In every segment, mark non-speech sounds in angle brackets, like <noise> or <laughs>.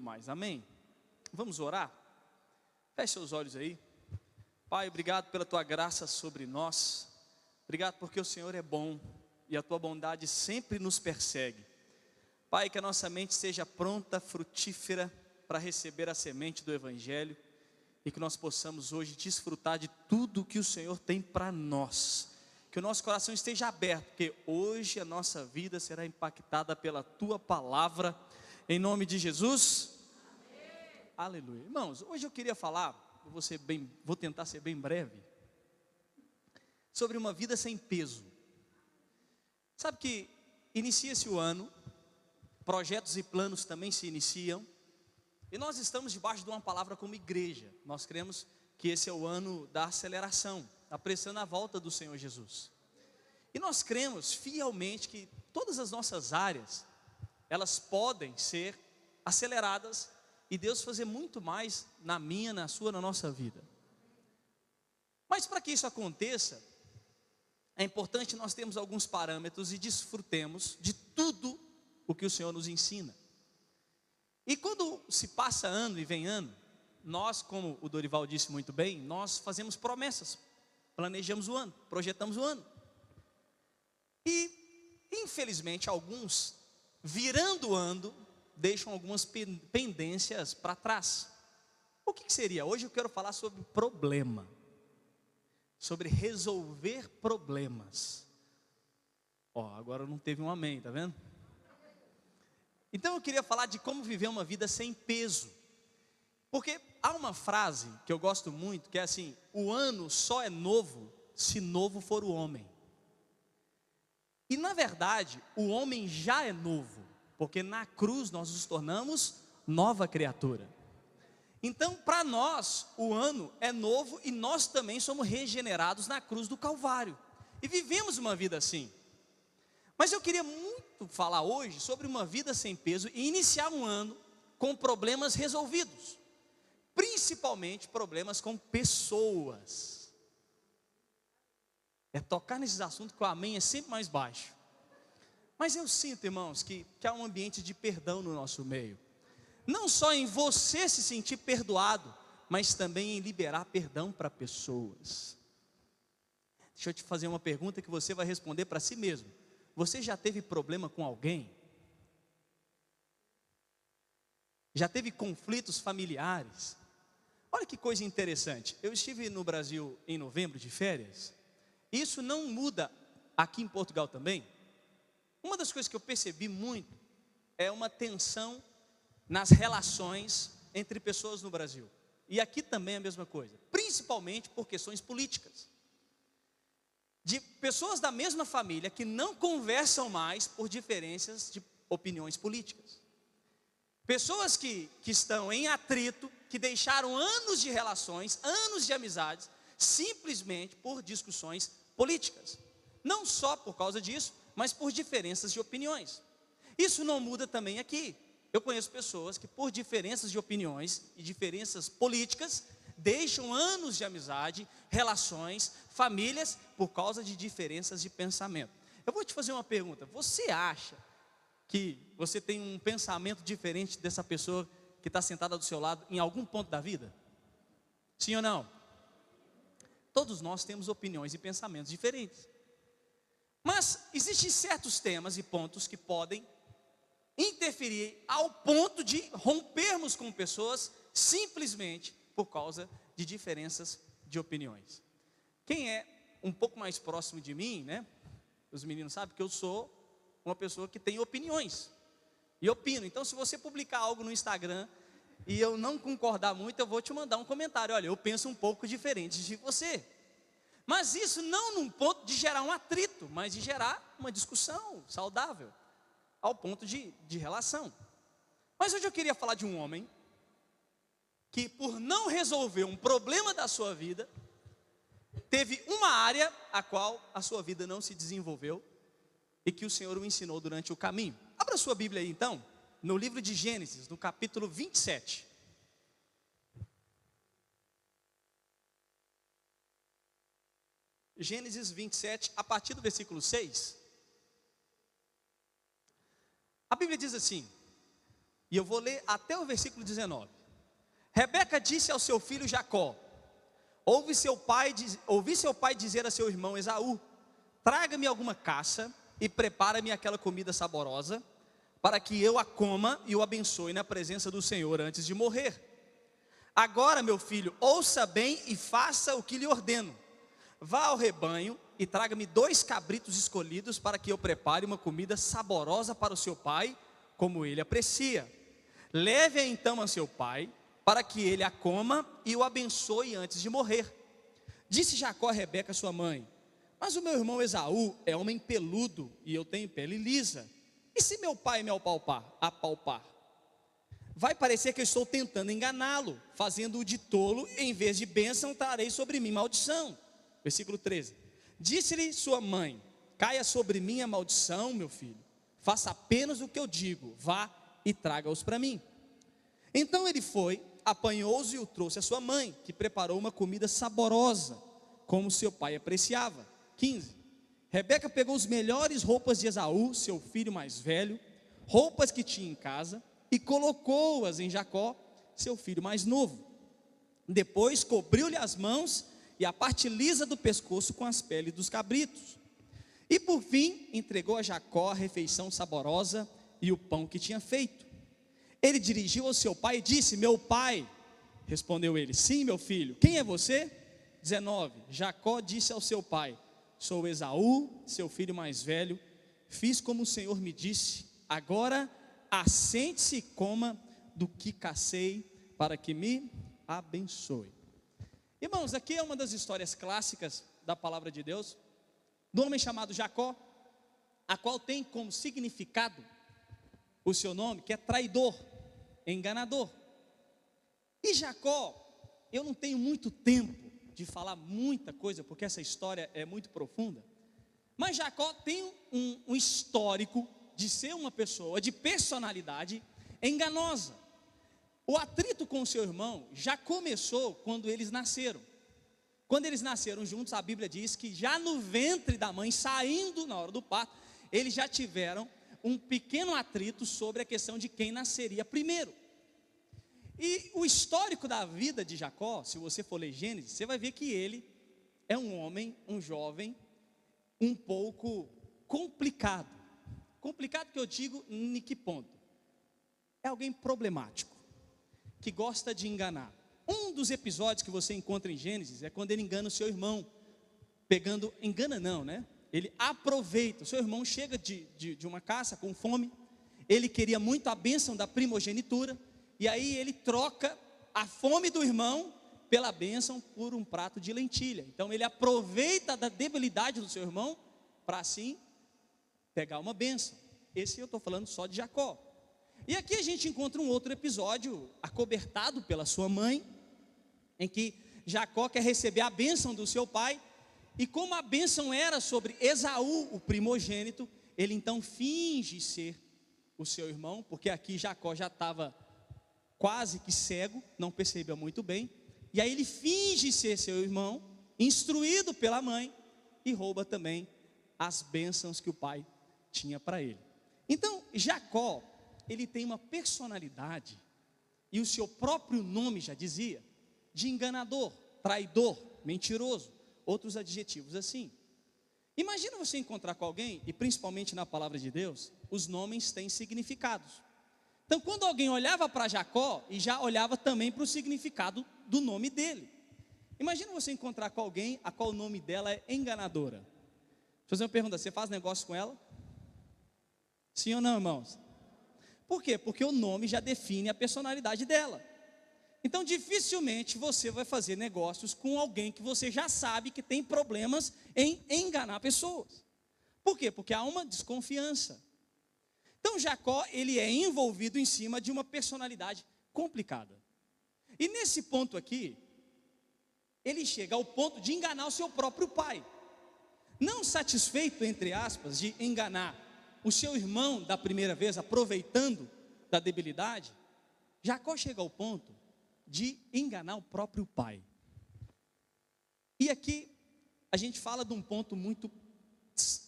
mais. Amém? Vamos orar? Feche seus olhos aí. Pai, obrigado pela tua graça sobre nós. Obrigado porque o Senhor é bom e a tua bondade sempre nos persegue. Pai, que a nossa mente seja pronta, frutífera para receber a semente do Evangelho e que nós possamos hoje desfrutar de tudo que o Senhor tem para nós. Que o nosso coração esteja aberto, porque hoje a nossa vida será impactada pela tua palavra, em nome de Jesus. Aleluia. Irmãos, hoje eu queria falar, vou, ser bem, vou tentar ser bem breve, sobre uma vida sem peso. Sabe que inicia-se o ano, projetos e planos também se iniciam, e nós estamos debaixo de uma palavra como igreja. Nós cremos que esse é o ano da aceleração, apressando a volta do Senhor Jesus. E nós cremos fielmente que todas as nossas áreas, elas podem ser aceleradas e Deus fazer muito mais na minha, na sua, na nossa vida. Mas para que isso aconteça, é importante nós termos alguns parâmetros e desfrutemos de tudo o que o Senhor nos ensina. E quando se passa ano e vem ano, nós, como o Dorival disse muito bem, nós fazemos promessas, planejamos o ano, projetamos o ano. E, infelizmente, alguns, virando o ano, deixam algumas pendências para trás. O que, que seria? Hoje eu quero falar sobre problema, sobre resolver problemas. Ó, agora não teve um amém, tá vendo? Então eu queria falar de como viver uma vida sem peso. Porque há uma frase que eu gosto muito, que é assim: o ano só é novo se novo for o homem. E na verdade, o homem já é novo, porque na cruz nós nos tornamos nova criatura. Então, para nós, o ano é novo e nós também somos regenerados na cruz do Calvário. E vivemos uma vida assim. Mas eu queria muito falar hoje sobre uma vida sem peso e iniciar um ano com problemas resolvidos, principalmente problemas com pessoas. É tocar nesses assuntos que o amém é sempre mais baixo. Mas eu sinto, irmãos, que, que há um ambiente de perdão no nosso meio. Não só em você se sentir perdoado, mas também em liberar perdão para pessoas. Deixa eu te fazer uma pergunta que você vai responder para si mesmo. Você já teve problema com alguém? Já teve conflitos familiares? Olha que coisa interessante. Eu estive no Brasil em novembro de férias. Isso não muda aqui em Portugal também. Uma das coisas que eu percebi muito é uma tensão nas relações entre pessoas no Brasil. E aqui também é a mesma coisa, principalmente por questões políticas de pessoas da mesma família que não conversam mais por diferenças de opiniões políticas. Pessoas que, que estão em atrito, que deixaram anos de relações, anos de amizades, simplesmente por discussões políticas. Não só por causa disso, mas por diferenças de opiniões. Isso não muda também aqui. Eu conheço pessoas que, por diferenças de opiniões e diferenças políticas, deixam anos de amizade, relações, famílias, por causa de diferenças de pensamento. Eu vou te fazer uma pergunta: você acha que você tem um pensamento diferente dessa pessoa que está sentada do seu lado em algum ponto da vida? Sim ou não? Todos nós temos opiniões e pensamentos diferentes. Mas existem certos temas e pontos que podem interferir ao ponto de rompermos com pessoas simplesmente por causa de diferenças de opiniões. Quem é um pouco mais próximo de mim, né? Os meninos sabem que eu sou uma pessoa que tem opiniões. E opino. Então, se você publicar algo no Instagram e eu não concordar muito, eu vou te mandar um comentário. Olha, eu penso um pouco diferente de você. Mas isso não num ponto de gerar um atrito, mas de gerar uma discussão saudável, ao ponto de, de relação. Mas hoje eu queria falar de um homem que por não resolver um problema da sua vida, teve uma área a qual a sua vida não se desenvolveu e que o Senhor o ensinou durante o caminho. Abra sua Bíblia aí então, no livro de Gênesis, no capítulo 27. Gênesis 27, a partir do versículo 6. A Bíblia diz assim: E eu vou ler até o versículo 19. Rebeca disse ao seu filho Jacó: Ouvi seu pai, ouvi seu pai dizer a seu irmão Esaú: Traga-me alguma caça e prepara-me aquela comida saborosa, para que eu a coma e o abençoe na presença do Senhor antes de morrer. Agora, meu filho, ouça bem e faça o que lhe ordeno. Vá ao rebanho e traga-me dois cabritos escolhidos para que eu prepare uma comida saborosa para o seu pai, como ele aprecia. Leve-a então a seu pai, para que ele a coma e o abençoe antes de morrer. Disse Jacó a Rebeca, sua mãe: Mas o meu irmão Esaú é homem peludo e eu tenho pele lisa. E se meu pai me apalpar, apalpar? Vai parecer que eu estou tentando enganá-lo, fazendo-o de tolo, em vez de bênção, trarei sobre mim maldição. Versículo 13. Disse-lhe sua mãe: Caia sobre mim a maldição, meu filho. Faça apenas o que eu digo, vá e traga-os para mim. Então ele foi, apanhou-os e o trouxe à sua mãe, que preparou uma comida saborosa, como seu pai apreciava. 15. Rebeca pegou as melhores roupas de Esaú, seu filho mais velho, roupas que tinha em casa, e colocou-as em Jacó, seu filho mais novo. Depois cobriu-lhe as mãos e a parte lisa do pescoço com as peles dos cabritos. E por fim entregou a Jacó a refeição saborosa e o pão que tinha feito. Ele dirigiu ao seu pai e disse: Meu pai. Respondeu ele: Sim, meu filho. Quem é você? 19. Jacó disse ao seu pai: Sou Esaú, seu filho mais velho. Fiz como o Senhor me disse. Agora assente-se e coma do que cacei, para que me abençoe. Irmãos, aqui é uma das histórias clássicas da palavra de Deus, do homem chamado Jacó, a qual tem como significado o seu nome, que é traidor, enganador. E Jacó, eu não tenho muito tempo de falar muita coisa, porque essa história é muito profunda, mas Jacó tem um, um histórico de ser uma pessoa de personalidade enganosa. O atrito com o seu irmão já começou quando eles nasceram. Quando eles nasceram juntos, a Bíblia diz que já no ventre da mãe, saindo na hora do parto, eles já tiveram um pequeno atrito sobre a questão de quem nasceria primeiro. E o histórico da vida de Jacó, se você for ler Gênesis, você vai ver que ele é um homem, um jovem, um pouco complicado. Complicado que eu digo, em que ponto? É alguém problemático que gosta de enganar. Um dos episódios que você encontra em Gênesis é quando ele engana o seu irmão, pegando, engana não, né? Ele aproveita, o seu irmão chega de, de, de uma caça com fome, ele queria muito a bênção da primogenitura, e aí ele troca a fome do irmão pela bênção por um prato de lentilha. Então ele aproveita da debilidade do seu irmão para assim pegar uma bênção. Esse eu estou falando só de Jacó. E aqui a gente encontra um outro episódio, acobertado pela sua mãe, em que Jacó quer receber a bênção do seu pai, e como a bênção era sobre Esaú, o primogênito, ele então finge ser o seu irmão, porque aqui Jacó já estava quase que cego, não percebia muito bem, e aí ele finge ser seu irmão, instruído pela mãe, e rouba também as bênçãos que o pai tinha para ele. Então, Jacó ele tem uma personalidade, e o seu próprio nome já dizia, de enganador, traidor, mentiroso, outros adjetivos assim. Imagina você encontrar com alguém, e principalmente na palavra de Deus, os nomes têm significados. Então, quando alguém olhava para Jacó, e já olhava também para o significado do nome dele. Imagina você encontrar com alguém a qual o nome dela é enganadora. Deixa eu fazer uma pergunta: você faz negócio com ela? Sim ou não, irmãos? Por quê? Porque o nome já define a personalidade dela. Então, dificilmente você vai fazer negócios com alguém que você já sabe que tem problemas em enganar pessoas. Por quê? Porque há uma desconfiança. Então, Jacó, ele é envolvido em cima de uma personalidade complicada. E nesse ponto aqui, ele chega ao ponto de enganar o seu próprio pai. Não satisfeito, entre aspas, de enganar o seu irmão da primeira vez, aproveitando da debilidade, Jacó chega ao ponto de enganar o próprio pai. E aqui a gente fala de um ponto muito,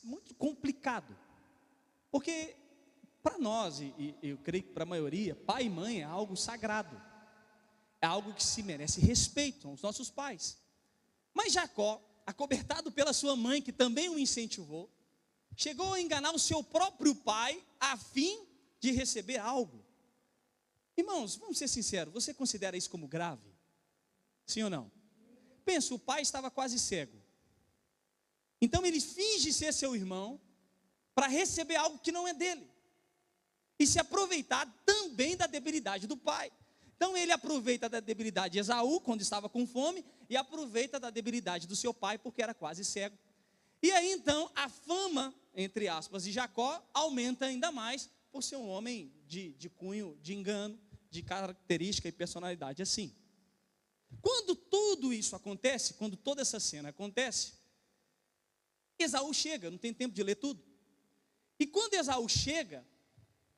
muito complicado, porque para nós, e, eu creio que para a maioria, pai e mãe é algo sagrado, é algo que se merece respeito, são os nossos pais. Mas Jacó, acobertado pela sua mãe, que também o incentivou, chegou a enganar o seu próprio pai a fim de receber algo. Irmãos, vamos ser sinceros, você considera isso como grave? Sim ou não? Pensa, o pai estava quase cego. Então ele finge ser seu irmão para receber algo que não é dele. E se aproveitar também da debilidade do pai. Então ele aproveita da debilidade de Esaú quando estava com fome e aproveita da debilidade do seu pai porque era quase cego. E aí então a fama, entre aspas, de Jacó aumenta ainda mais por ser um homem de, de cunho, de engano, de característica e personalidade assim. Quando tudo isso acontece, quando toda essa cena acontece, Esaú chega, não tem tempo de ler tudo. E quando Esaú chega,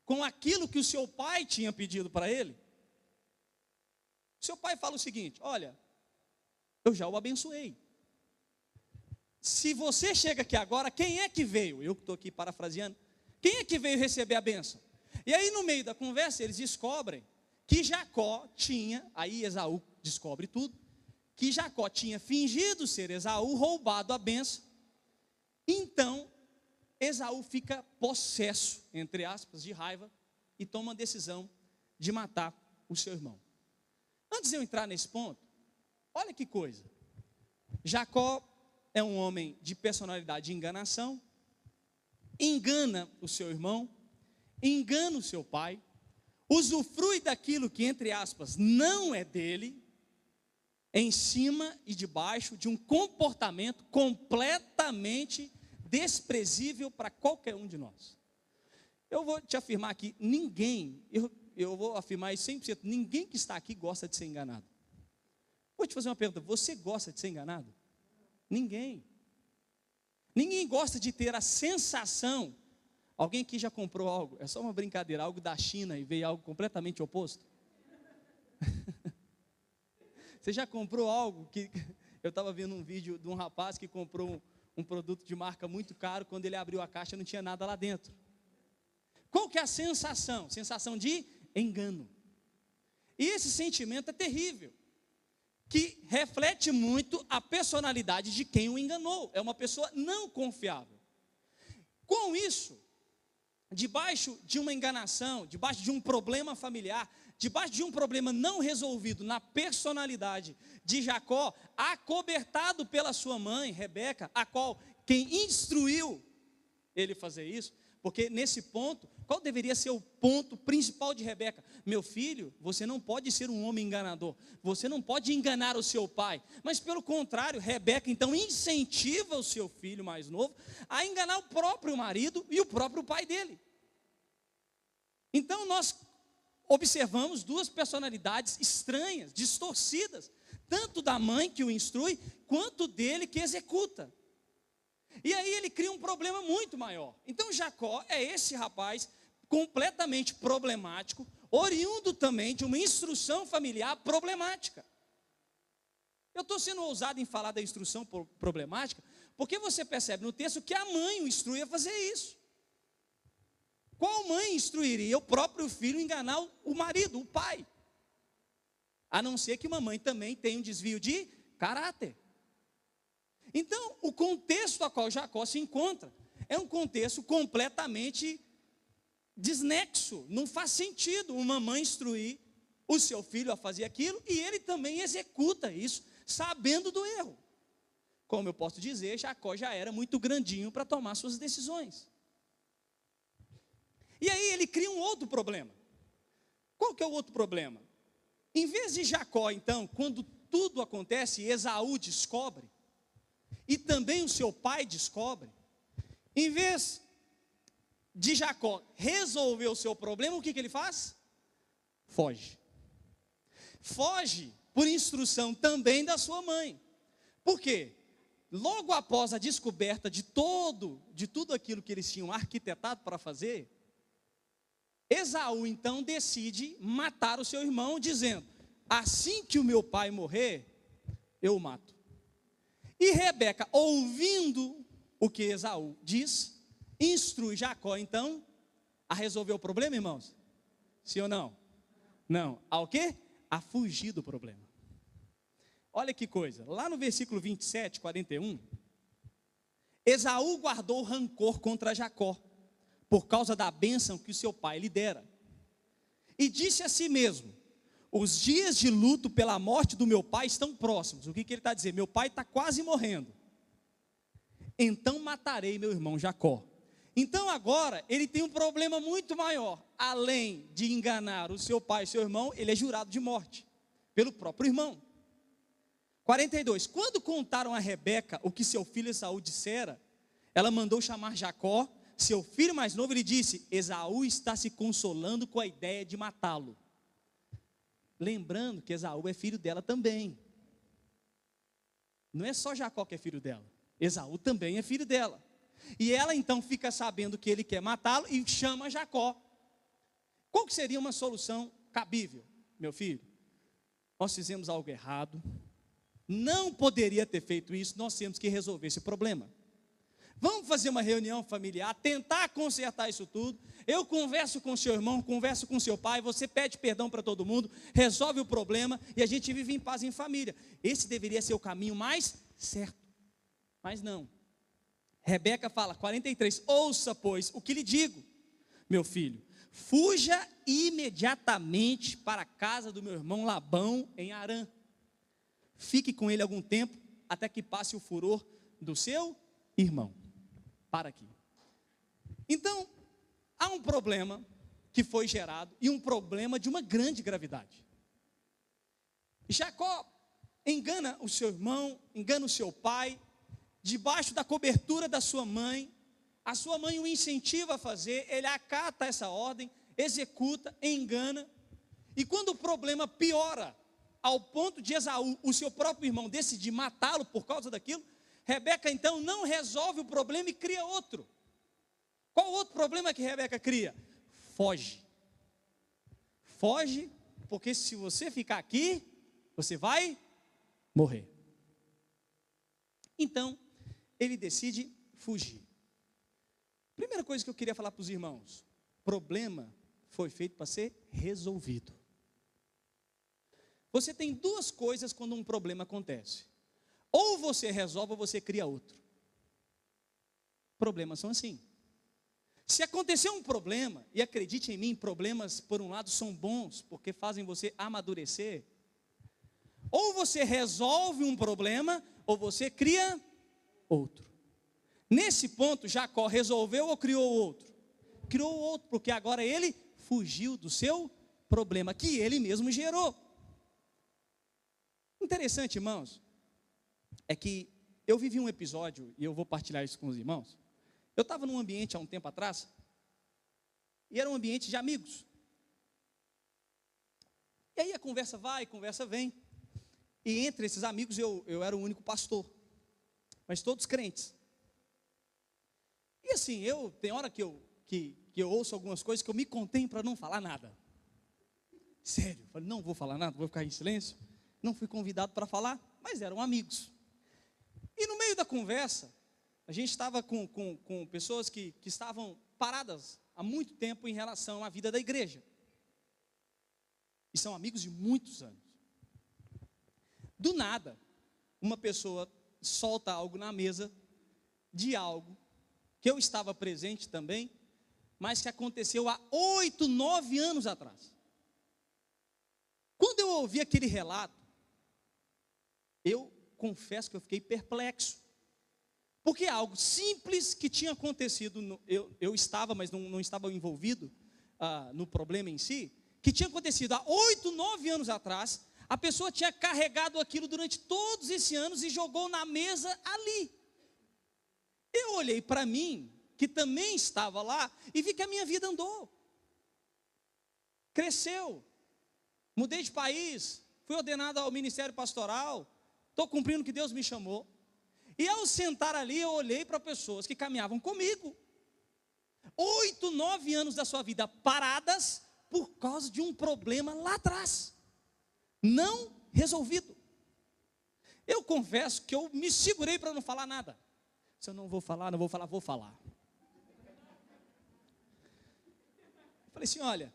com aquilo que o seu pai tinha pedido para ele, seu pai fala o seguinte: Olha, eu já o abençoei. Se você chega aqui agora, quem é que veio? Eu estou aqui parafraseando. Quem é que veio receber a benção? E aí, no meio da conversa, eles descobrem que Jacó tinha, aí Esaú descobre tudo, que Jacó tinha fingido ser Esaú, roubado a benção. Então, Esaú fica possesso, entre aspas, de raiva e toma a decisão de matar o seu irmão. Antes de eu entrar nesse ponto, olha que coisa. Jacó é um homem de personalidade de enganação, engana o seu irmão, engana o seu pai, usufrui daquilo que, entre aspas, não é dele, em cima e debaixo de um comportamento completamente desprezível para qualquer um de nós. Eu vou te afirmar aqui: ninguém, eu, eu vou afirmar isso 100%, ninguém que está aqui gosta de ser enganado. Vou te fazer uma pergunta: você gosta de ser enganado? Ninguém. Ninguém gosta de ter a sensação. Alguém aqui já comprou algo? É só uma brincadeira, algo da China e veio algo completamente oposto? <laughs> Você já comprou algo que. <laughs> Eu estava vendo um vídeo de um rapaz que comprou um, um produto de marca muito caro, quando ele abriu a caixa não tinha nada lá dentro. Qual que é a sensação? Sensação de engano. E esse sentimento é terrível, que reflete muito a personalidade de quem o enganou. É uma pessoa não confiável. Com isso, debaixo de uma enganação, debaixo de um problema familiar, debaixo de um problema não resolvido na personalidade de Jacó, acobertado pela sua mãe, Rebeca, a qual quem instruiu ele fazer isso, porque nesse ponto, qual deveria ser o ponto principal de Rebeca? Meu filho, você não pode ser um homem enganador, você não pode enganar o seu pai, mas pelo contrário, Rebeca então incentiva o seu filho mais novo a enganar o próprio marido e o próprio pai dele. Então nós observamos duas personalidades estranhas, distorcidas, tanto da mãe que o instrui, quanto dele que executa. E aí ele cria um problema muito maior. Então Jacó é esse rapaz completamente problemático, oriundo também de uma instrução familiar problemática. Eu estou sendo ousado em falar da instrução problemática, porque você percebe no texto que a mãe o instrui a fazer isso. Qual mãe instruiria o próprio filho enganar o marido, o pai? A não ser que uma mãe também tenha um desvio de caráter. Então, o contexto a qual Jacó se encontra é um contexto completamente desnexo. Não faz sentido uma mãe instruir o seu filho a fazer aquilo e ele também executa isso, sabendo do erro. Como eu posso dizer, Jacó já era muito grandinho para tomar suas decisões. E aí ele cria um outro problema. Qual que é o outro problema? Em vez de Jacó, então, quando tudo acontece, Esaú descobre, e também o seu pai descobre, em vez de Jacó resolver o seu problema, o que, que ele faz? Foge. Foge por instrução também da sua mãe. Por quê? Logo após a descoberta de todo, de tudo aquilo que eles tinham arquitetado para fazer, Esaú então decide matar o seu irmão, dizendo: Assim que o meu pai morrer, eu o mato. E Rebeca, ouvindo o que Esaú diz, instrui Jacó então A resolver o problema, irmãos? Sim ou não? Não. A o quê? A fugir do problema. Olha que coisa. Lá no versículo 27, 41, Esaú guardou rancor contra Jacó, por causa da bênção que o seu pai lhe dera. E disse a si mesmo: Os dias de luto pela morte do meu pai estão próximos. O que, que ele está dizendo? Meu pai está quase morrendo. Então matarei meu irmão Jacó. Então agora ele tem um problema muito maior. Além de enganar o seu pai e seu irmão, ele é jurado de morte pelo próprio irmão. 42. Quando contaram a Rebeca o que seu filho Esaú dissera, ela mandou chamar Jacó, seu filho mais novo, ele disse: Esaú está se consolando com a ideia de matá-lo. Lembrando que Esaú é filho dela também. Não é só Jacó que é filho dela, Esaú também é filho dela. E ela então fica sabendo que ele quer matá-lo e chama Jacó. Qual que seria uma solução cabível, meu filho? Nós fizemos algo errado, não poderia ter feito isso, nós temos que resolver esse problema. Vamos fazer uma reunião familiar, tentar consertar isso tudo. Eu converso com seu irmão, converso com seu pai, você pede perdão para todo mundo, resolve o problema e a gente vive em paz em família. Esse deveria ser o caminho mais certo. Mas não. Rebeca fala, 43, ouça, pois, o que lhe digo, meu filho, fuja imediatamente para a casa do meu irmão Labão em Arã fique com ele algum tempo, até que passe o furor do seu irmão. Para aqui. Então, há um problema que foi gerado e um problema de uma grande gravidade. Jacó engana o seu irmão, engana o seu pai, debaixo da cobertura da sua mãe. A sua mãe o incentiva a fazer, ele acata essa ordem, executa, engana. E quando o problema piora, ao ponto de Esaú, o seu próprio irmão, decidir matá-lo por causa daquilo, Rebeca então não resolve o problema e cria outro. Qual outro problema que Rebeca cria? Foge. Foge, porque se você ficar aqui, você vai morrer. Então, ele decide fugir. Primeira coisa que eu queria falar para os irmãos: problema foi feito para ser resolvido. Você tem duas coisas quando um problema acontece: ou você resolve ou você cria outro. Problemas são assim. Se acontecer um problema, e acredite em mim, problemas, por um lado, são bons, porque fazem você amadurecer. Ou você resolve um problema, ou você cria outro. Nesse ponto, Jacó resolveu ou criou outro? Criou outro, porque agora ele fugiu do seu problema, que ele mesmo gerou. Interessante, irmãos, é que eu vivi um episódio, e eu vou partilhar isso com os irmãos. Eu estava num ambiente há um tempo atrás, e era um ambiente de amigos. E aí a conversa vai, a conversa vem. E entre esses amigos eu, eu era o único pastor, mas todos crentes. E assim, eu tem hora que eu, que, que eu ouço algumas coisas que eu me contenho para não falar nada. Sério, eu falei, não vou falar nada, vou ficar em silêncio. Não fui convidado para falar, mas eram amigos. E no meio da conversa, a gente estava com, com, com pessoas que, que estavam paradas há muito tempo em relação à vida da igreja. E são amigos de muitos anos. Do nada, uma pessoa solta algo na mesa de algo que eu estava presente também, mas que aconteceu há oito, nove anos atrás. Quando eu ouvi aquele relato, eu confesso que eu fiquei perplexo. Porque é algo simples que tinha acontecido, no, eu, eu estava, mas não, não estava envolvido ah, no problema em si, que tinha acontecido há oito, nove anos atrás, a pessoa tinha carregado aquilo durante todos esses anos e jogou na mesa ali. Eu olhei para mim, que também estava lá, e vi que a minha vida andou. Cresceu. Mudei de país, fui ordenado ao ministério pastoral, estou cumprindo o que Deus me chamou. E ao sentar ali, eu olhei para pessoas que caminhavam comigo. Oito, nove anos da sua vida paradas por causa de um problema lá atrás, não resolvido. Eu confesso que eu me segurei para não falar nada. Se eu não vou falar, não vou falar, vou falar. Falei assim: olha,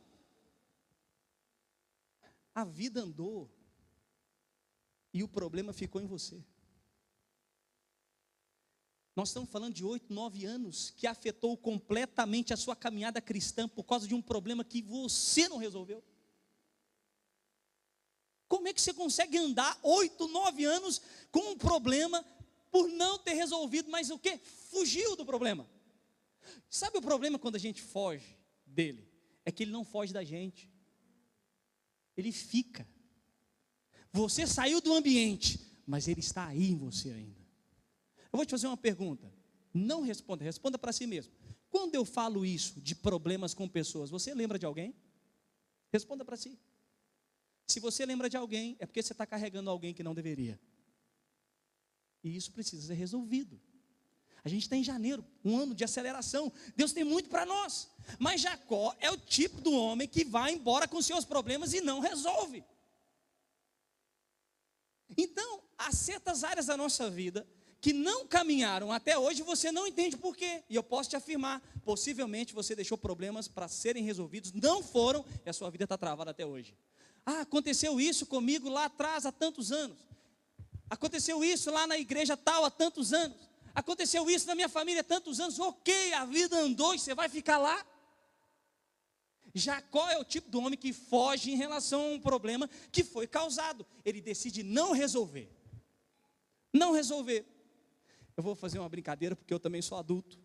a vida andou e o problema ficou em você. Nós estamos falando de oito, nove anos que afetou completamente a sua caminhada cristã por causa de um problema que você não resolveu. Como é que você consegue andar oito, nove anos com um problema por não ter resolvido, mas o que? Fugiu do problema. Sabe o problema quando a gente foge dele? É que ele não foge da gente. Ele fica. Você saiu do ambiente, mas ele está aí em você ainda. Eu vou te fazer uma pergunta. Não responda, responda para si mesmo. Quando eu falo isso de problemas com pessoas, você lembra de alguém? Responda para si. Se você lembra de alguém, é porque você está carregando alguém que não deveria. E isso precisa ser resolvido. A gente está em janeiro, um ano de aceleração. Deus tem muito para nós. Mas Jacó é o tipo do homem que vai embora com seus problemas e não resolve. Então, há certas áreas da nossa vida que não caminharam até hoje, você não entende por quê. E eu posso te afirmar, possivelmente você deixou problemas para serem resolvidos, não foram, e a sua vida está travada até hoje. Ah, aconteceu isso comigo lá atrás há tantos anos. Aconteceu isso lá na igreja tal há tantos anos. Aconteceu isso na minha família há tantos anos. Ok, a vida andou e você vai ficar lá. Jacó é o tipo do homem que foge em relação a um problema que foi causado. Ele decide não resolver. Não resolver. Eu vou fazer uma brincadeira porque eu também sou adulto.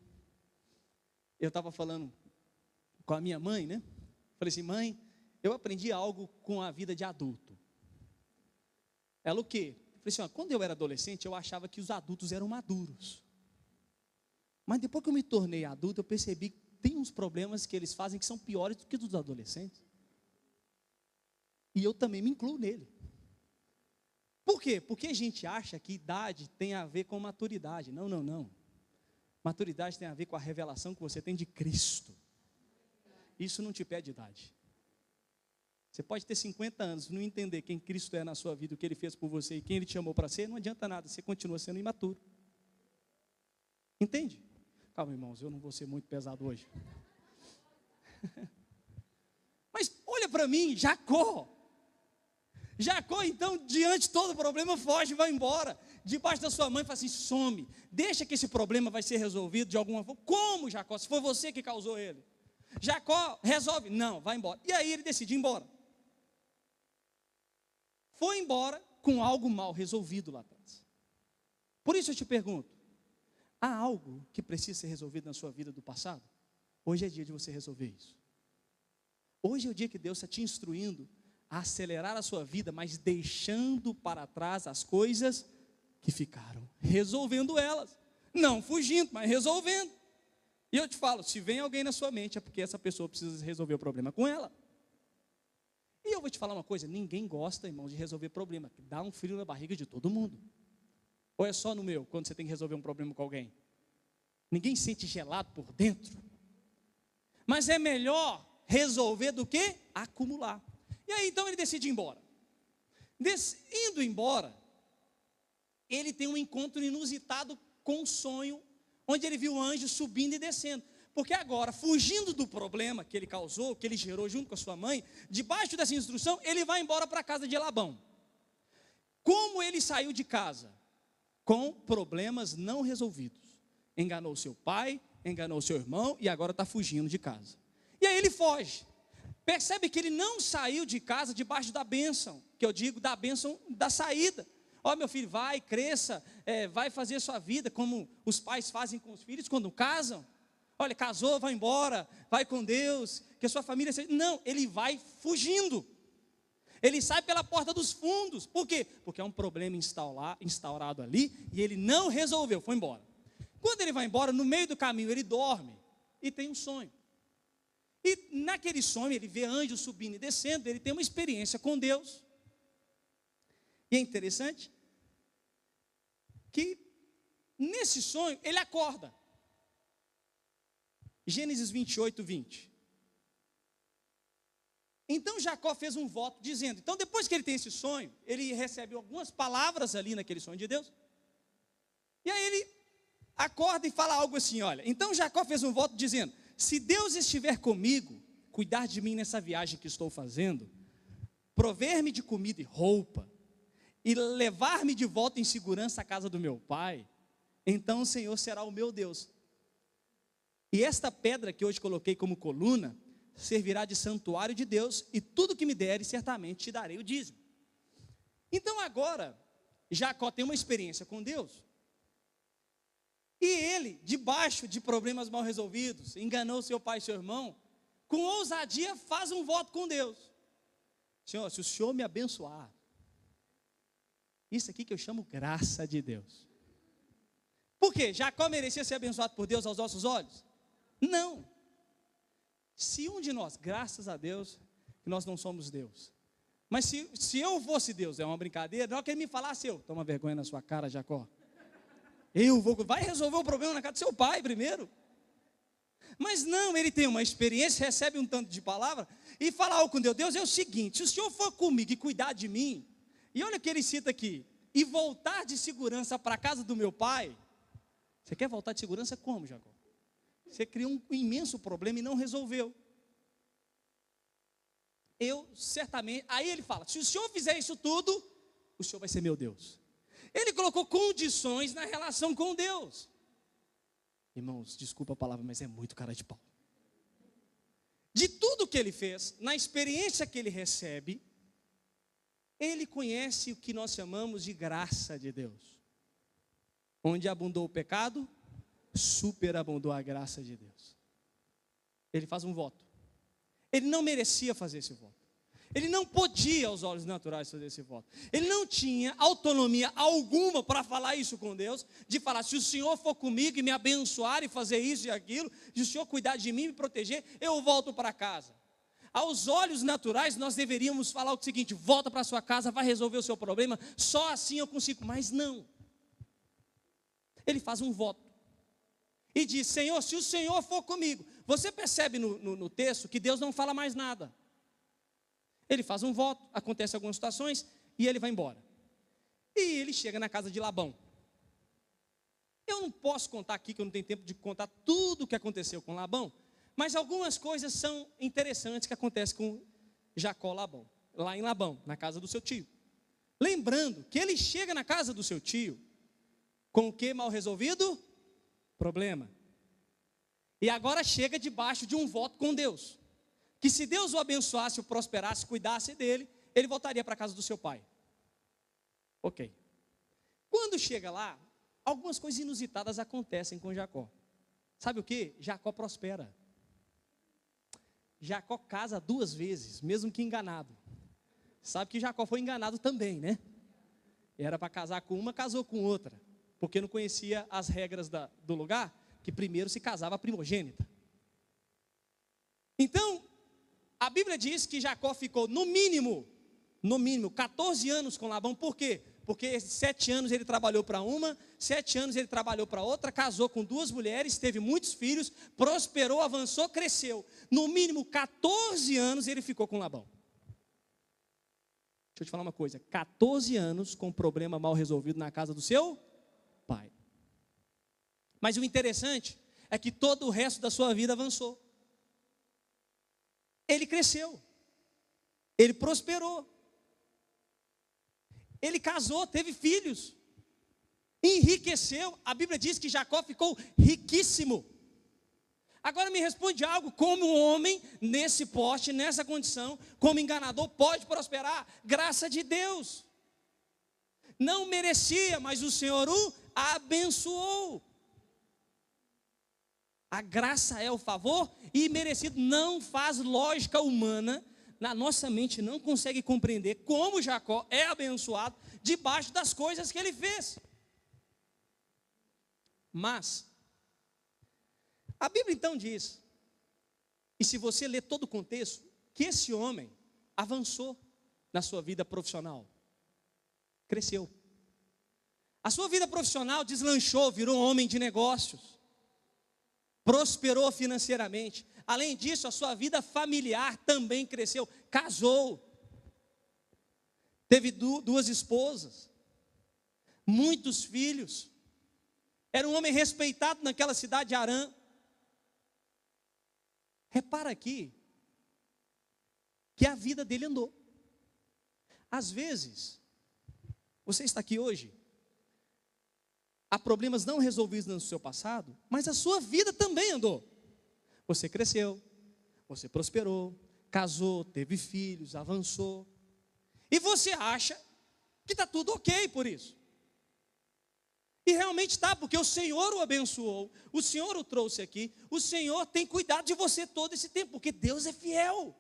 Eu estava falando com a minha mãe, né? Falei assim, mãe, eu aprendi algo com a vida de adulto. Ela o quê? Falei assim, ó, quando eu era adolescente, eu achava que os adultos eram maduros. Mas depois que eu me tornei adulto, eu percebi tem uns problemas que eles fazem que são piores do que dos adolescentes. E eu também me incluo nele. Por quê? Porque a gente acha que idade tem a ver com maturidade. Não, não, não. Maturidade tem a ver com a revelação que você tem de Cristo. Isso não te pede idade. Você pode ter 50 anos, não entender quem Cristo é na sua vida, o que Ele fez por você e quem Ele te chamou para ser, não adianta nada, você continua sendo imaturo. Entende? Calma, irmãos, eu não vou ser muito pesado hoje. <laughs> Mas olha para mim, Jacó. Jacó, então, diante de todo o problema, foge vai embora. Debaixo da sua mãe, fala assim: some, deixa que esse problema vai ser resolvido de alguma forma. Como, Jacó? Se foi você que causou ele. Jacó resolve, não, vai embora. E aí ele decide ir embora. Foi embora com algo mal resolvido lá atrás. Por isso eu te pergunto: há algo que precisa ser resolvido na sua vida do passado? Hoje é dia de você resolver isso. Hoje é o dia que Deus está te instruindo a acelerar a sua vida, mas deixando para trás as coisas que ficaram, resolvendo elas, não fugindo, mas resolvendo. E eu te falo, se vem alguém na sua mente, é porque essa pessoa precisa resolver o problema com ela. E eu vou te falar uma coisa: ninguém gosta, irmão, de resolver problema. Dá um frio na barriga de todo mundo. Ou é só no meu, quando você tem que resolver um problema com alguém? Ninguém sente gelado por dentro. Mas é melhor resolver do que acumular. E aí então ele decide ir embora. Indo embora, ele tem um encontro inusitado com um sonho, onde ele viu o anjo subindo e descendo. Porque agora, fugindo do problema que ele causou, que ele gerou junto com a sua mãe, debaixo dessa instrução, ele vai embora para a casa de Labão. Como ele saiu de casa? Com problemas não resolvidos. Enganou seu pai, enganou seu irmão e agora está fugindo de casa. E aí ele foge. Percebe que ele não saiu de casa debaixo da bênção, que eu digo da bênção da saída. Ó, oh, meu filho, vai, cresça, é, vai fazer sua vida como os pais fazem com os filhos quando casam. Olha, casou, vai embora, vai com Deus, que a sua família. Não, ele vai fugindo. Ele sai pela porta dos fundos. Por quê? Porque é um problema instaurado ali e ele não resolveu, foi embora. Quando ele vai embora, no meio do caminho, ele dorme e tem um sonho. E naquele sonho ele vê anjos subindo e descendo, ele tem uma experiência com Deus. E é interessante que nesse sonho ele acorda. Gênesis 28, 20. Então Jacó fez um voto dizendo: então depois que ele tem esse sonho, ele recebe algumas palavras ali naquele sonho de Deus. E aí ele acorda e fala algo assim: olha, então Jacó fez um voto dizendo: se Deus estiver comigo, cuidar de mim nessa viagem que estou fazendo, prover-me de comida e roupa, e levar-me de volta em segurança à casa do meu pai, então o Senhor será o meu Deus. E esta pedra que hoje coloquei como coluna servirá de santuário de Deus, e tudo que me deres, certamente te darei o dízimo. Então agora, Jacó tem uma experiência com Deus. E ele, debaixo de problemas mal resolvidos, enganou seu pai e seu irmão, com ousadia faz um voto com Deus. Senhor, se o Senhor me abençoar, isso aqui que eu chamo graça de Deus. Por quê? Jacó merecia ser abençoado por Deus aos nossos olhos? Não. Se um de nós, graças a Deus, que nós não somos Deus. Mas se, se eu fosse Deus, é uma brincadeira, na hora que ele me falasse, eu, toma vergonha na sua cara, Jacó. Eu vou, vai resolver o problema na casa do seu pai primeiro. Mas não, ele tem uma experiência, recebe um tanto de palavra e fala algo com Deus. Deus é o seguinte: se o Senhor for comigo e cuidar de mim, e olha o que ele cita aqui, e voltar de segurança para a casa do meu pai, você quer voltar de segurança como, Jacó? Você criou um imenso problema e não resolveu. Eu certamente, aí ele fala: se o Senhor fizer isso tudo, o Senhor vai ser meu Deus. Ele colocou condições na relação com Deus. Irmãos, desculpa a palavra, mas é muito cara de pau. De tudo que ele fez, na experiência que ele recebe, ele conhece o que nós chamamos de graça de Deus. Onde abundou o pecado, superabundou a graça de Deus. Ele faz um voto. Ele não merecia fazer esse voto. Ele não podia, aos olhos naturais, fazer esse voto. Ele não tinha autonomia alguma para falar isso com Deus, de falar: se o Senhor for comigo e me abençoar e fazer isso e aquilo, se o Senhor cuidar de mim e me proteger, eu volto para casa. Aos olhos naturais, nós deveríamos falar o seguinte: volta para sua casa, vai resolver o seu problema, só assim eu consigo. Mas não. Ele faz um voto e diz: Senhor, se o Senhor for comigo. Você percebe no, no, no texto que Deus não fala mais nada. Ele faz um voto, acontece algumas situações e ele vai embora. E ele chega na casa de Labão. Eu não posso contar aqui, que eu não tenho tempo de contar tudo o que aconteceu com Labão, mas algumas coisas são interessantes que acontecem com Jacó Labão, lá em Labão, na casa do seu tio. Lembrando que ele chega na casa do seu tio com o que mal resolvido? Problema. E agora chega debaixo de um voto com Deus que se Deus o abençoasse, o prosperasse, cuidasse dele, ele voltaria para a casa do seu pai. Ok. Quando chega lá, algumas coisas inusitadas acontecem com Jacó. Sabe o que? Jacó prospera. Jacó casa duas vezes, mesmo que enganado. Sabe que Jacó foi enganado também, né? Era para casar com uma, casou com outra. Porque não conhecia as regras da, do lugar, que primeiro se casava a primogênita. Então, a Bíblia diz que Jacó ficou no mínimo, no mínimo, 14 anos com Labão. Por quê? Porque sete anos ele trabalhou para uma, sete anos ele trabalhou para outra, casou com duas mulheres, teve muitos filhos, prosperou, avançou, cresceu. No mínimo 14 anos ele ficou com Labão. Deixa eu te falar uma coisa: 14 anos com problema mal resolvido na casa do seu. Mas o interessante é que todo o resto da sua vida avançou. Ele cresceu, ele prosperou, ele casou, teve filhos, enriqueceu. A Bíblia diz que Jacó ficou riquíssimo. Agora me responde algo: como um homem nesse poste, nessa condição, como enganador, pode prosperar? Graça de Deus. Não merecia, mas o Senhor o abençoou. A graça é o favor imerecido. Não faz lógica humana. Na nossa mente não consegue compreender como Jacó é abençoado debaixo das coisas que ele fez. Mas, a Bíblia então diz, e se você ler todo o contexto, que esse homem avançou na sua vida profissional, cresceu. A sua vida profissional deslanchou, virou um homem de negócios prosperou financeiramente. Além disso, a sua vida familiar também cresceu, casou, teve duas esposas, muitos filhos. Era um homem respeitado naquela cidade de Arã. Repara aqui que a vida dele andou. Às vezes, você está aqui hoje, há problemas não resolvidos no seu passado, mas a sua vida também andou. Você cresceu, você prosperou, casou, teve filhos, avançou. E você acha que está tudo ok por isso. E realmente está, porque o Senhor o abençoou, o Senhor o trouxe aqui, o Senhor tem cuidado de você todo esse tempo, porque Deus é fiel.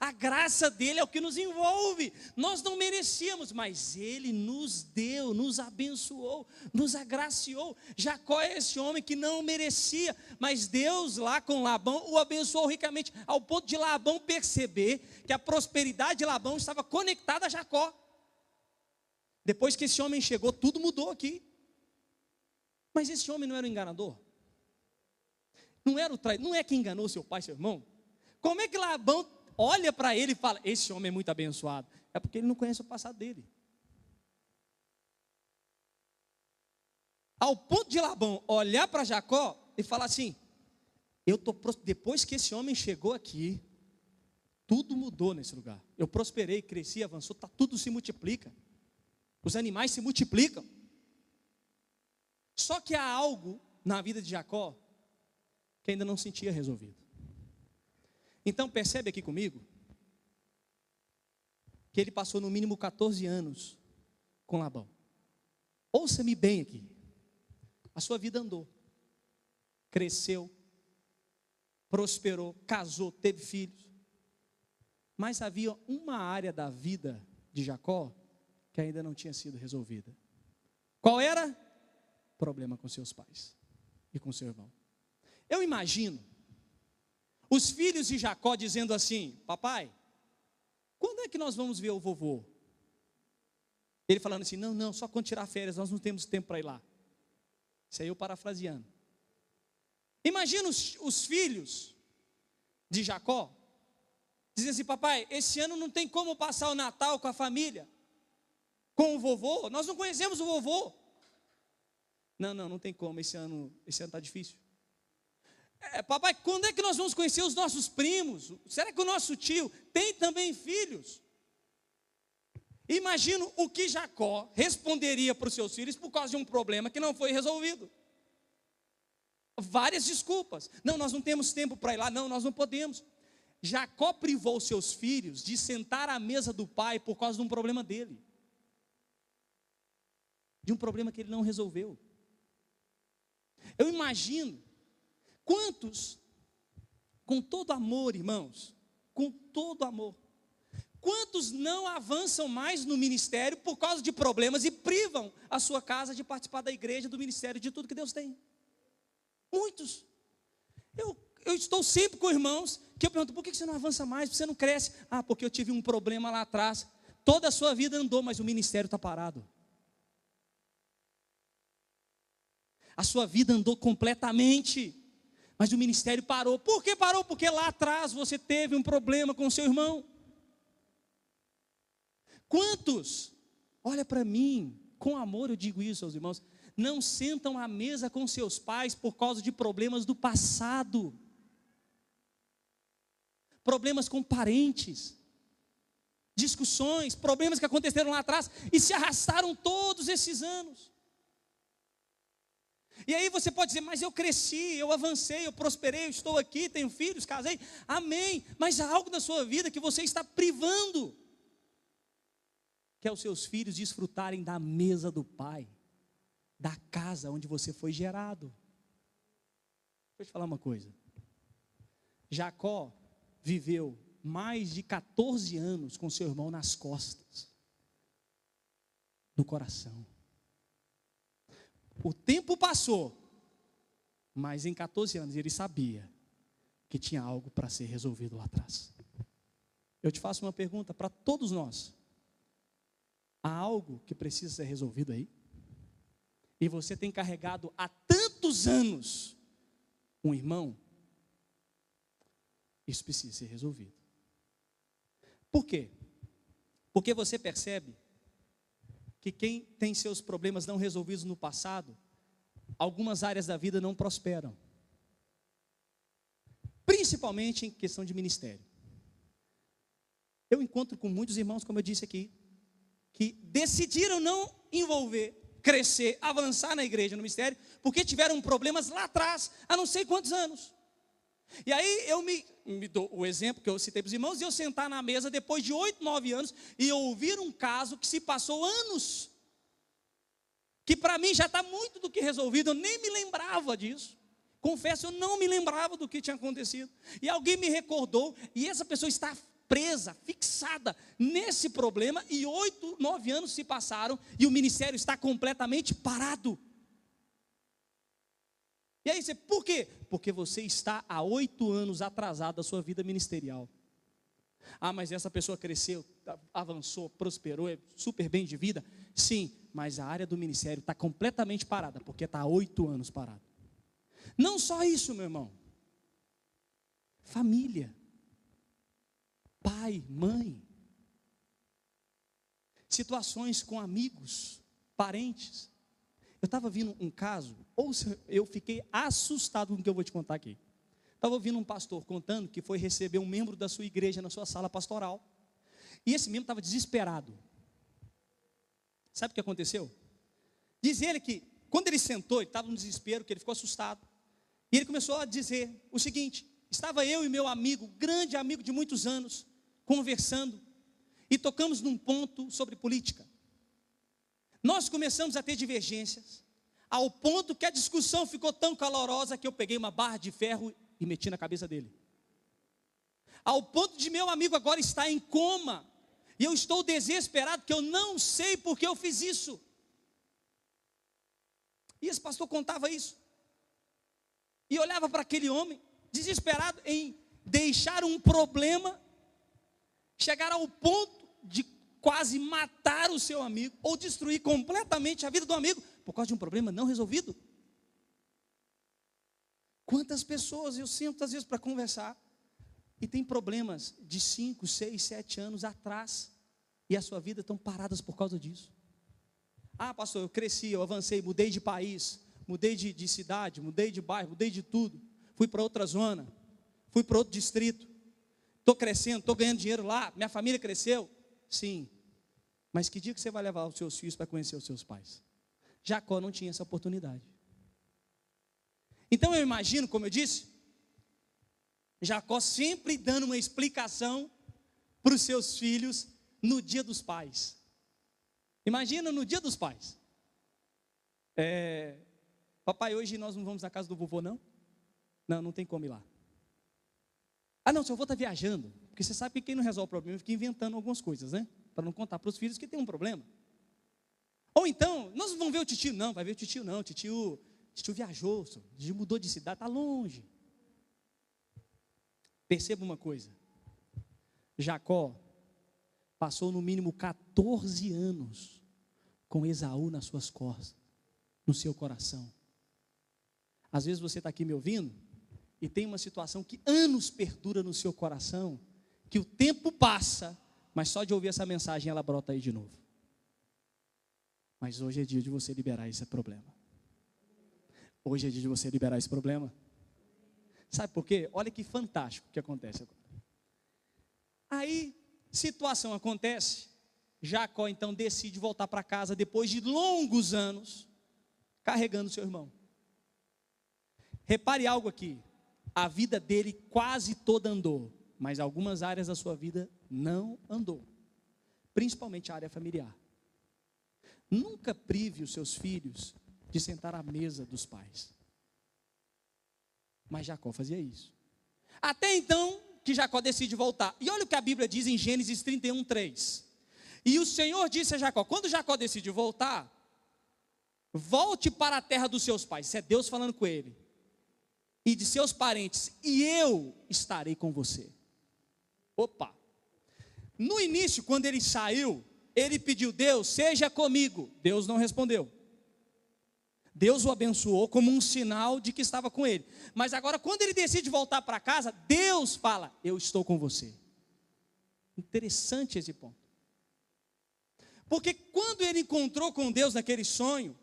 A graça dele é o que nos envolve. Nós não merecíamos, mas ele nos deu, nos abençoou, nos agraciou. Jacó é esse homem que não merecia, mas Deus lá com Labão o abençoou ricamente, ao ponto de Labão perceber que a prosperidade de Labão estava conectada a Jacó. Depois que esse homem chegou, tudo mudou aqui. Mas esse homem não era o enganador? Não era o traidor? Não é que enganou seu pai, seu irmão? Como é que Labão olha para ele e fala: Esse homem é muito abençoado? É porque ele não conhece o passado dele. Ao ponto de Labão olhar para Jacó e falar assim: Eu tô depois que esse homem chegou aqui, tudo mudou nesse lugar. Eu prosperei, cresci, avançou, tá, tudo se multiplica. Os animais se multiplicam. Só que há algo na vida de Jacó que ainda não sentia resolvido. Então percebe aqui comigo que ele passou no mínimo 14 anos com Labão. Ouça-me bem aqui. A sua vida andou, cresceu, prosperou, casou, teve filhos. Mas havia uma área da vida de Jacó que ainda não tinha sido resolvida. Qual era? Problema com seus pais e com seu irmão. Eu imagino os filhos de Jacó dizendo assim: Papai, quando é que nós vamos ver o vovô? Ele falando assim: Não, não, só quando tirar férias, nós não temos tempo para ir lá. Isso aí eu parafraseando. Imagina os, os filhos de Jacó dizendo assim: Papai, esse ano não tem como passar o Natal com a família com o vovô, nós não conhecemos o vovô. Não, não, não tem como, esse ano esse ano está difícil. É, papai, quando é que nós vamos conhecer os nossos primos? Será que o nosso tio tem também filhos? Imagino o que Jacó responderia para os seus filhos por causa de um problema que não foi resolvido. Várias desculpas. Não, nós não temos tempo para ir lá. Não, nós não podemos. Jacó privou seus filhos de sentar à mesa do pai por causa de um problema dele de um problema que ele não resolveu. Eu imagino quantos, com todo amor, irmãos, com todo amor, quantos não avançam mais no ministério por causa de problemas e privam a sua casa de participar da igreja, do ministério, de tudo que Deus tem? Muitos. Eu, eu estou sempre com irmãos que eu pergunto: por que você não avança mais? Você não cresce? Ah, porque eu tive um problema lá atrás. Toda a sua vida andou, mas o ministério está parado. a sua vida andou completamente, mas o ministério parou. Por que parou? Porque lá atrás você teve um problema com seu irmão. Quantos, olha para mim, com amor eu digo isso aos irmãos, não sentam à mesa com seus pais por causa de problemas do passado, problemas com parentes, discussões, problemas que aconteceram lá atrás e se arrastaram todos esses anos. E aí você pode dizer, mas eu cresci, eu avancei, eu prosperei, eu estou aqui, tenho filhos, casei. Amém. Mas há algo na sua vida que você está privando. Que é os seus filhos desfrutarem da mesa do Pai, da casa onde você foi gerado. Deixa eu te falar uma coisa. Jacó viveu mais de 14 anos com seu irmão nas costas, no coração. Tempo passou, mas em 14 anos ele sabia que tinha algo para ser resolvido lá atrás. Eu te faço uma pergunta para todos nós: há algo que precisa ser resolvido aí? E você tem carregado há tantos anos um irmão? Isso precisa ser resolvido. Por quê? Porque você percebe que quem tem seus problemas não resolvidos no passado, algumas áreas da vida não prosperam. Principalmente em questão de ministério. eu encontro com muitos irmãos, como eu disse aqui, que decidiram não envolver, crescer, avançar na igreja, no mistério, porque tiveram problemas lá atrás, há não sei quantos anos. E aí eu me, me dou o exemplo que eu citei para os irmãos, e eu sentar na mesa depois de oito, nove anos e ouvir um caso que se passou anos, que para mim já está muito do que resolvido, eu nem me lembrava disso. Confesso, eu não me lembrava do que tinha acontecido. E alguém me recordou, e essa pessoa está presa, fixada nesse problema, e oito, nove anos se passaram, e o ministério está completamente parado. E aí você, por quê? Porque você está há oito anos atrasado da sua vida ministerial. Ah, mas essa pessoa cresceu, avançou, prosperou, é super bem de vida. Sim, mas a área do ministério está completamente parada, porque está há oito anos parado. Não só isso, meu irmão. Família. Pai, mãe. Situações com amigos, parentes. Eu estava vindo um caso, ou eu fiquei assustado com o que eu vou te contar aqui. Estava ouvindo um pastor contando que foi receber um membro da sua igreja na sua sala pastoral. E esse membro estava desesperado. Sabe o que aconteceu? Diz ele que, quando ele sentou, ele estava no desespero, que ele ficou assustado. E ele começou a dizer o seguinte: estava eu e meu amigo, grande amigo de muitos anos, conversando, e tocamos num ponto sobre política. Nós começamos a ter divergências, ao ponto que a discussão ficou tão calorosa que eu peguei uma barra de ferro e meti na cabeça dele. Ao ponto de meu amigo agora estar em coma, e eu estou desesperado, que eu não sei porque eu fiz isso. E esse pastor contava isso. E olhava para aquele homem, desesperado em deixar um problema chegar ao ponto de quase matar o seu amigo ou destruir completamente a vida do amigo por causa de um problema não resolvido. Quantas pessoas eu sinto às vezes para conversar e tem problemas de 5, 6, 7 anos atrás e a sua vida estão paradas por causa disso. Ah, pastor, eu cresci, eu avancei, mudei de país, mudei de, de cidade, mudei de bairro, mudei de tudo, fui para outra zona, fui para outro distrito, estou crescendo, estou ganhando dinheiro lá, minha família cresceu. Sim. Mas que dia que você vai levar os seus filhos para conhecer os seus pais? Jacó não tinha essa oportunidade. Então eu imagino, como eu disse, Jacó sempre dando uma explicação para os seus filhos no dia dos pais. Imagina no dia dos pais. É, papai, hoje nós não vamos à casa do vovô, não? Não, não tem como ir lá. Ah, não, seu avô está viajando. Porque você sabe que quem não resolve o problema fica inventando algumas coisas, né? Para não contar para os filhos que tem um problema. Ou então, nós não vamos ver o tio, não, vai ver o tio, não. O tio, tio viajou, o tio mudou de cidade, está longe. Perceba uma coisa: Jacó passou no mínimo 14 anos com Esaú nas suas costas, no seu coração. Às vezes você está aqui me ouvindo e tem uma situação que anos perdura no seu coração, que o tempo passa, mas só de ouvir essa mensagem ela brota aí de novo. Mas hoje é dia de você liberar esse problema. Hoje é dia de você liberar esse problema. Sabe por quê? Olha que fantástico que acontece agora. Aí, situação acontece, Jacó então decide voltar para casa depois de longos anos carregando seu irmão. Repare algo aqui a vida dele quase toda andou, mas algumas áreas da sua vida não andou, principalmente a área familiar. Nunca prive os seus filhos de sentar à mesa dos pais. Mas Jacó fazia isso. Até então que Jacó decide voltar. E olha o que a Bíblia diz em Gênesis 31, 3. E o Senhor disse a Jacó: quando Jacó decide voltar, volte para a terra dos seus pais. Isso é Deus falando com ele e de seus parentes, e eu estarei com você. Opa! No início, quando ele saiu, ele pediu: Deus, seja comigo. Deus não respondeu. Deus o abençoou como um sinal de que estava com ele. Mas agora, quando ele decide voltar para casa, Deus fala: Eu estou com você. Interessante esse ponto. Porque quando ele encontrou com Deus naquele sonho,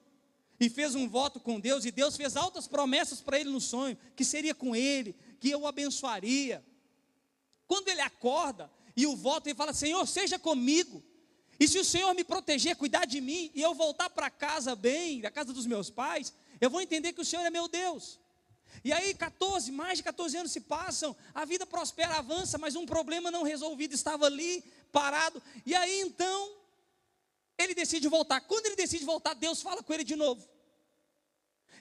e fez um voto com Deus, e Deus fez altas promessas para ele no sonho, que seria com ele, que eu o abençoaria. Quando ele acorda, e o voto, ele fala: Senhor, seja comigo. E se o Senhor me proteger, cuidar de mim, e eu voltar para casa bem, da casa dos meus pais, eu vou entender que o Senhor é meu Deus. E aí, 14, mais de 14 anos se passam, a vida prospera, avança, mas um problema não resolvido estava ali, parado. E aí então, ele decide voltar. Quando ele decide voltar, Deus fala com ele de novo.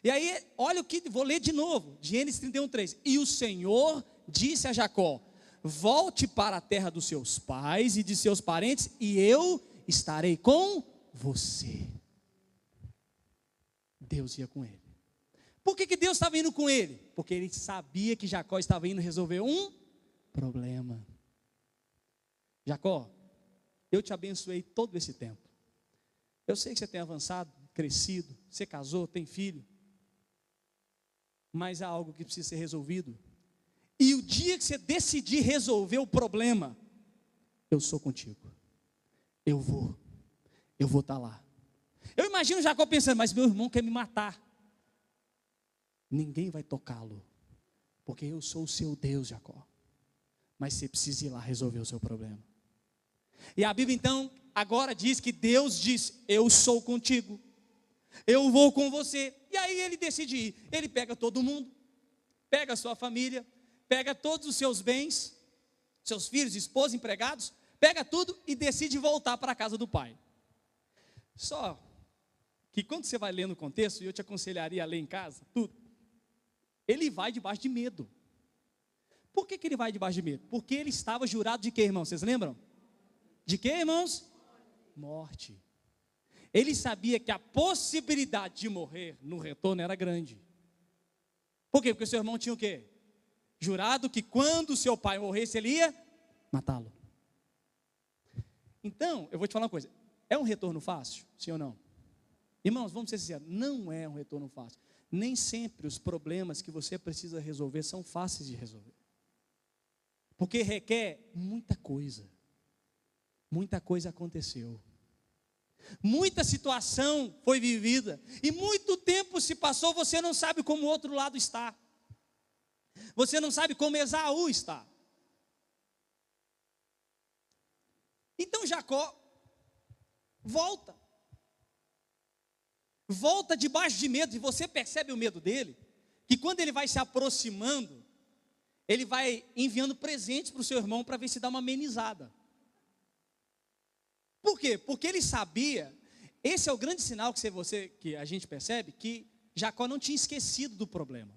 E aí, olha o que, vou ler de novo, Gênesis 31, 3. E o Senhor disse a Jacó: Volte para a terra dos seus pais e de seus parentes, e eu estarei com você. Deus ia com ele. Por que, que Deus estava indo com ele? Porque ele sabia que Jacó estava indo resolver um problema. Jacó, eu te abençoei todo esse tempo. Eu sei que você tem avançado, crescido, você casou, tem filho. Mas há algo que precisa ser resolvido. E o dia que você decidir resolver o problema, eu sou contigo. Eu vou. Eu vou estar lá. Eu imagino Jacó pensando, mas meu irmão quer me matar. Ninguém vai tocá-lo. Porque eu sou o seu Deus, Jacó. Mas você precisa ir lá resolver o seu problema. E a Bíblia então agora diz que Deus diz: Eu sou contigo. Eu vou com você. E aí ele decide ir. Ele pega todo mundo, pega a sua família, pega todos os seus bens, seus filhos, esposa, empregados, pega tudo e decide voltar para a casa do pai. Só que quando você vai lendo o contexto, e eu te aconselharia a ler em casa, tudo, ele vai debaixo de medo. Por que, que ele vai debaixo de medo? Porque ele estava jurado de quê, irmão? Vocês lembram? De quê, irmãos? Morte. Ele sabia que a possibilidade de morrer no retorno era grande. Por quê? Porque o seu irmão tinha o quê? Jurado que quando seu pai morresse, ele ia matá-lo. Então, eu vou te falar uma coisa: é um retorno fácil? Sim ou não? Irmãos, vamos ser sinceros: não é um retorno fácil. Nem sempre os problemas que você precisa resolver são fáceis de resolver. Porque requer muita coisa. Muita coisa aconteceu. Muita situação foi vivida. E muito tempo se passou, você não sabe como o outro lado está. Você não sabe como Esaú está. Então Jacó volta. Volta debaixo de medo, e você percebe o medo dele, que quando ele vai se aproximando, ele vai enviando presentes para o seu irmão para ver se dá uma amenizada. Por quê? Porque ele sabia, esse é o grande sinal que você que a gente percebe que Jacó não tinha esquecido do problema.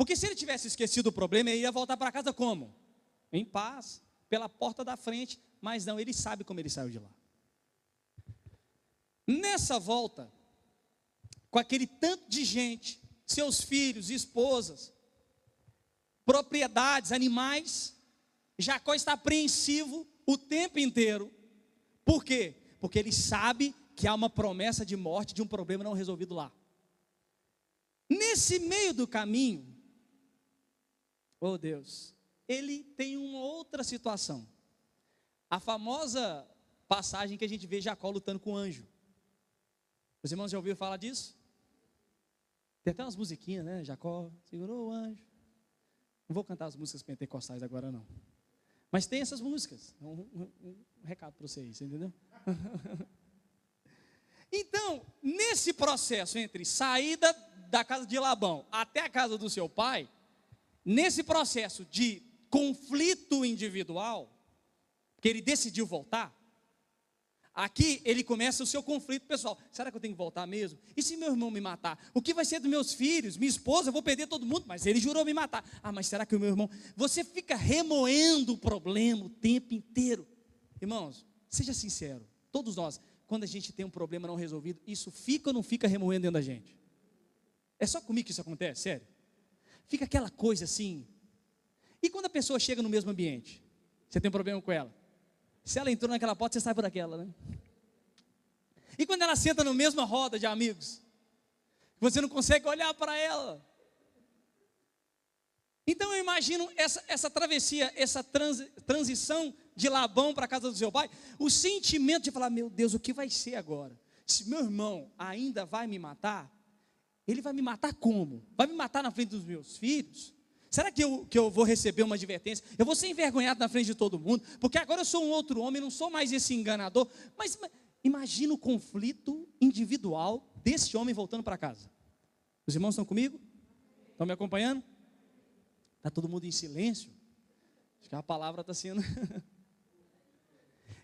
Porque se ele tivesse esquecido o problema, ele ia voltar para casa como? Em paz, pela porta da frente, mas não, ele sabe como ele saiu de lá. Nessa volta, com aquele tanto de gente, seus filhos, esposas, propriedades, animais, Jacó está apreensivo o tempo inteiro. Por quê? Porque ele sabe que há uma promessa de morte de um problema não resolvido lá. Nesse meio do caminho, Oh Deus, ele tem uma outra situação. A famosa passagem que a gente vê Jacó lutando com o anjo. Os irmãos já ouviram falar disso? Tem até umas musiquinhas, né? Jacó segurou o anjo. Não vou cantar as músicas pentecostais agora, não. Mas tem essas músicas. Um, um, um recado para vocês, entendeu? <laughs> então, nesse processo entre saída da casa de Labão até a casa do seu pai, Nesse processo de conflito individual, que ele decidiu voltar, aqui ele começa o seu conflito pessoal. Será que eu tenho que voltar mesmo? E se meu irmão me matar? O que vai ser dos meus filhos? Minha esposa, eu vou perder todo mundo, mas ele jurou me matar. Ah, mas será que o meu irmão. Você fica remoendo o problema o tempo inteiro. Irmãos, seja sincero, todos nós, quando a gente tem um problema não resolvido, isso fica ou não fica remoendo dentro da gente? É só comigo que isso acontece, sério? Fica aquela coisa assim. E quando a pessoa chega no mesmo ambiente? Você tem um problema com ela? Se ela entrou naquela porta, você sai por aquela, né? E quando ela senta na mesma roda de amigos? Você não consegue olhar para ela. Então eu imagino essa, essa travessia, essa trans, transição de Labão para a casa do seu pai, o sentimento de falar: meu Deus, o que vai ser agora? Se meu irmão ainda vai me matar, ele vai me matar como? Vai me matar na frente dos meus filhos? Será que eu, que eu vou receber uma advertência? Eu vou ser envergonhado na frente de todo mundo? Porque agora eu sou um outro homem, não sou mais esse enganador. Mas, mas imagina o conflito individual desse homem voltando para casa. Os irmãos estão comigo? Estão me acompanhando? Está todo mundo em silêncio? Acho que a palavra está sendo. <laughs>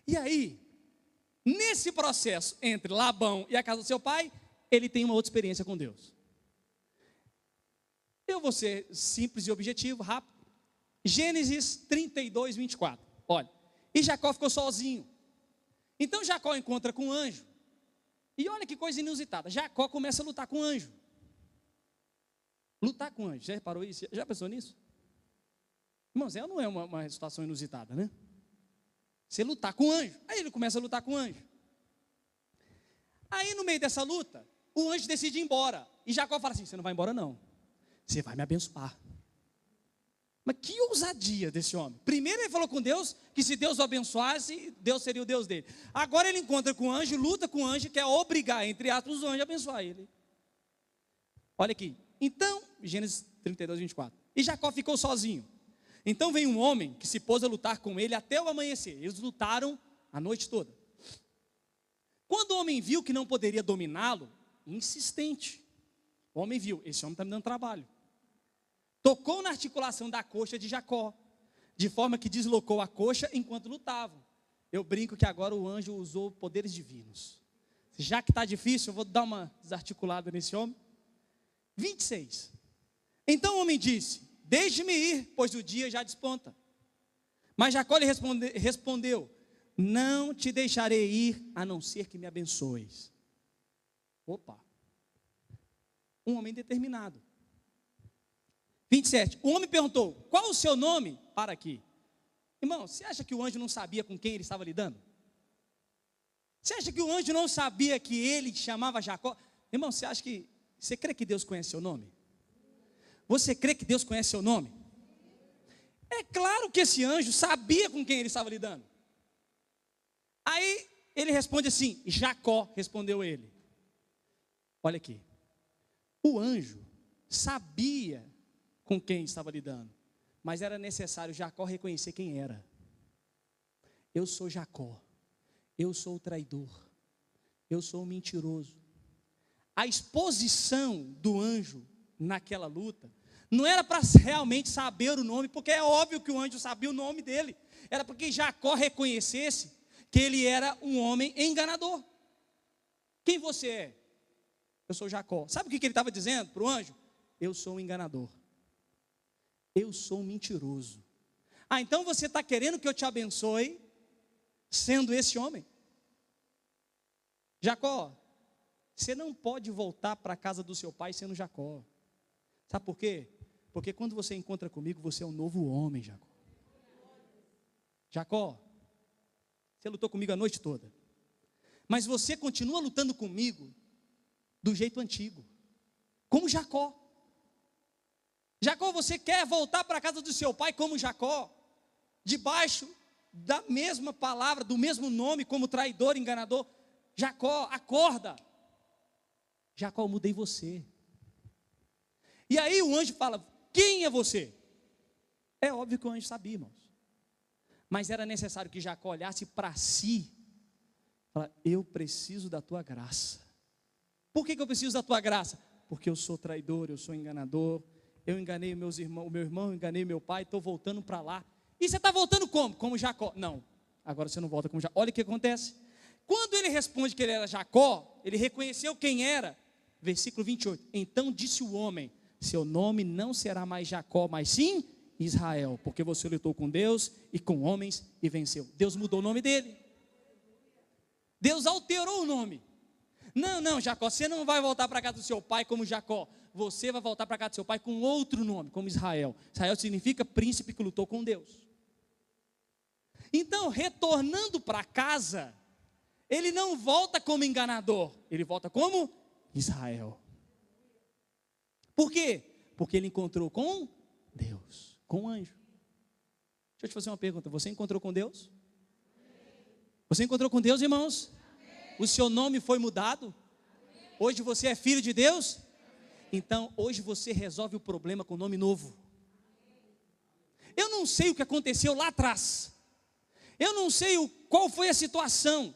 e aí, nesse processo entre Labão e a casa do seu pai, ele tem uma outra experiência com Deus. Eu vou ser simples e objetivo, rápido. Gênesis 32, 24. Olha, e Jacó ficou sozinho. Então Jacó encontra com um anjo. E olha que coisa inusitada. Jacó começa a lutar com o anjo. Lutar com o anjo. Já reparou isso? Já pensou nisso? Irmãos, ela não é uma, uma situação inusitada, né? Você lutar com o anjo. Aí ele começa a lutar com o anjo. Aí no meio dessa luta, o anjo decide ir embora. E Jacó fala assim: Você não vai embora, não. Você vai me abençoar. Mas que ousadia desse homem. Primeiro ele falou com Deus que se Deus o abençoasse, Deus seria o Deus dele. Agora ele encontra com o anjo, luta com o anjo, quer obrigar, entre aspas, o anjo a abençoar ele. Olha aqui. Então, Gênesis 32, 24. E Jacó ficou sozinho. Então vem um homem que se pôs a lutar com ele até o amanhecer. Eles lutaram a noite toda. Quando o homem viu que não poderia dominá-lo, insistente. O homem viu, esse homem está me dando trabalho tocou na articulação da coxa de Jacó, de forma que deslocou a coxa enquanto lutavam. Eu brinco que agora o anjo usou poderes divinos. Já que está difícil, eu vou dar uma desarticulada nesse homem. 26. Então o homem disse: Deixe-me ir, pois o dia já desponta. Mas Jacó lhe responde, respondeu: Não te deixarei ir, a não ser que me abençoes. Opa! Um homem determinado. 27. O homem perguntou: Qual o seu nome? Para aqui. Irmão, você acha que o anjo não sabia com quem ele estava lidando? Você acha que o anjo não sabia que ele chamava Jacó? Irmão, você acha que. Você crê que Deus conhece seu nome? Você crê que Deus conhece seu nome? É claro que esse anjo sabia com quem ele estava lidando. Aí ele responde assim: Jacó, respondeu ele. Olha aqui. O anjo sabia com quem estava lidando. Mas era necessário Jacó reconhecer quem era. Eu sou Jacó. Eu sou o traidor. Eu sou o mentiroso. A exposição do anjo naquela luta não era para realmente saber o nome, porque é óbvio que o anjo sabia o nome dele. Era porque Jacó reconhecesse que ele era um homem enganador. Quem você é? Eu sou Jacó. Sabe o que ele estava dizendo para o anjo? Eu sou um enganador. Eu sou mentiroso. Ah, então você está querendo que eu te abençoe sendo esse homem? Jacó, você não pode voltar para a casa do seu pai sendo Jacó. Sabe por quê? Porque quando você encontra comigo, você é um novo homem, Jacó. Jacó, você lutou comigo a noite toda. Mas você continua lutando comigo do jeito antigo. Como Jacó. Jacó, você quer voltar para a casa do seu pai como Jacó? Debaixo da mesma palavra, do mesmo nome, como traidor, enganador? Jacó, acorda. Jacó, eu mudei você. E aí o anjo fala: Quem é você? É óbvio que o anjo sabia, irmãos. Mas era necessário que Jacó olhasse para si. Fala, eu preciso da tua graça. Por que, que eu preciso da tua graça? Porque eu sou traidor, eu sou enganador, eu enganei meus irmãos, o meu irmão, enganei meu pai, estou voltando para lá. E você está voltando como? Como Jacó? Não, agora você não volta como Jacó. Olha o que acontece. Quando ele responde que ele era Jacó, ele reconheceu quem era. Versículo 28. Então disse o homem: Seu nome não será mais Jacó, mas sim Israel, porque você lutou com Deus e com homens e venceu. Deus mudou o nome dele. Deus alterou o nome. Não, não, Jacó, você não vai voltar para casa do seu pai como Jacó você vai voltar para casa do seu pai com outro nome, como Israel. Israel significa príncipe que lutou com Deus. Então, retornando para casa, ele não volta como enganador, ele volta como Israel. Por quê? Porque ele encontrou com Deus, com o anjo. Deixa eu te fazer uma pergunta: você encontrou com Deus? Você encontrou com Deus, irmãos? O seu nome foi mudado? Hoje você é filho de Deus? Então, hoje você resolve o problema com nome novo. Eu não sei o que aconteceu lá atrás. Eu não sei o, qual foi a situação.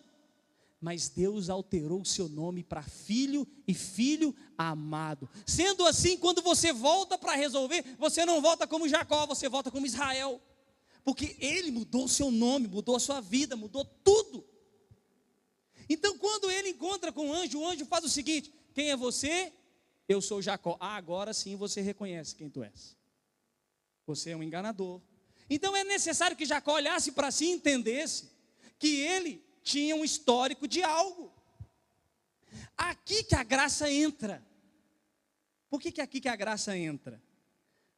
Mas Deus alterou o seu nome para filho e filho amado. Sendo assim, quando você volta para resolver, você não volta como Jacó, você volta como Israel. Porque ele mudou o seu nome, mudou a sua vida, mudou tudo. Então, quando ele encontra com o anjo, o anjo faz o seguinte: Quem é você? Eu sou Jacó. Ah, agora sim você reconhece quem tu és. Você é um enganador. Então é necessário que Jacó olhasse para si e entendesse que ele tinha um histórico de algo. Aqui que a graça entra. Por que, que aqui que a graça entra?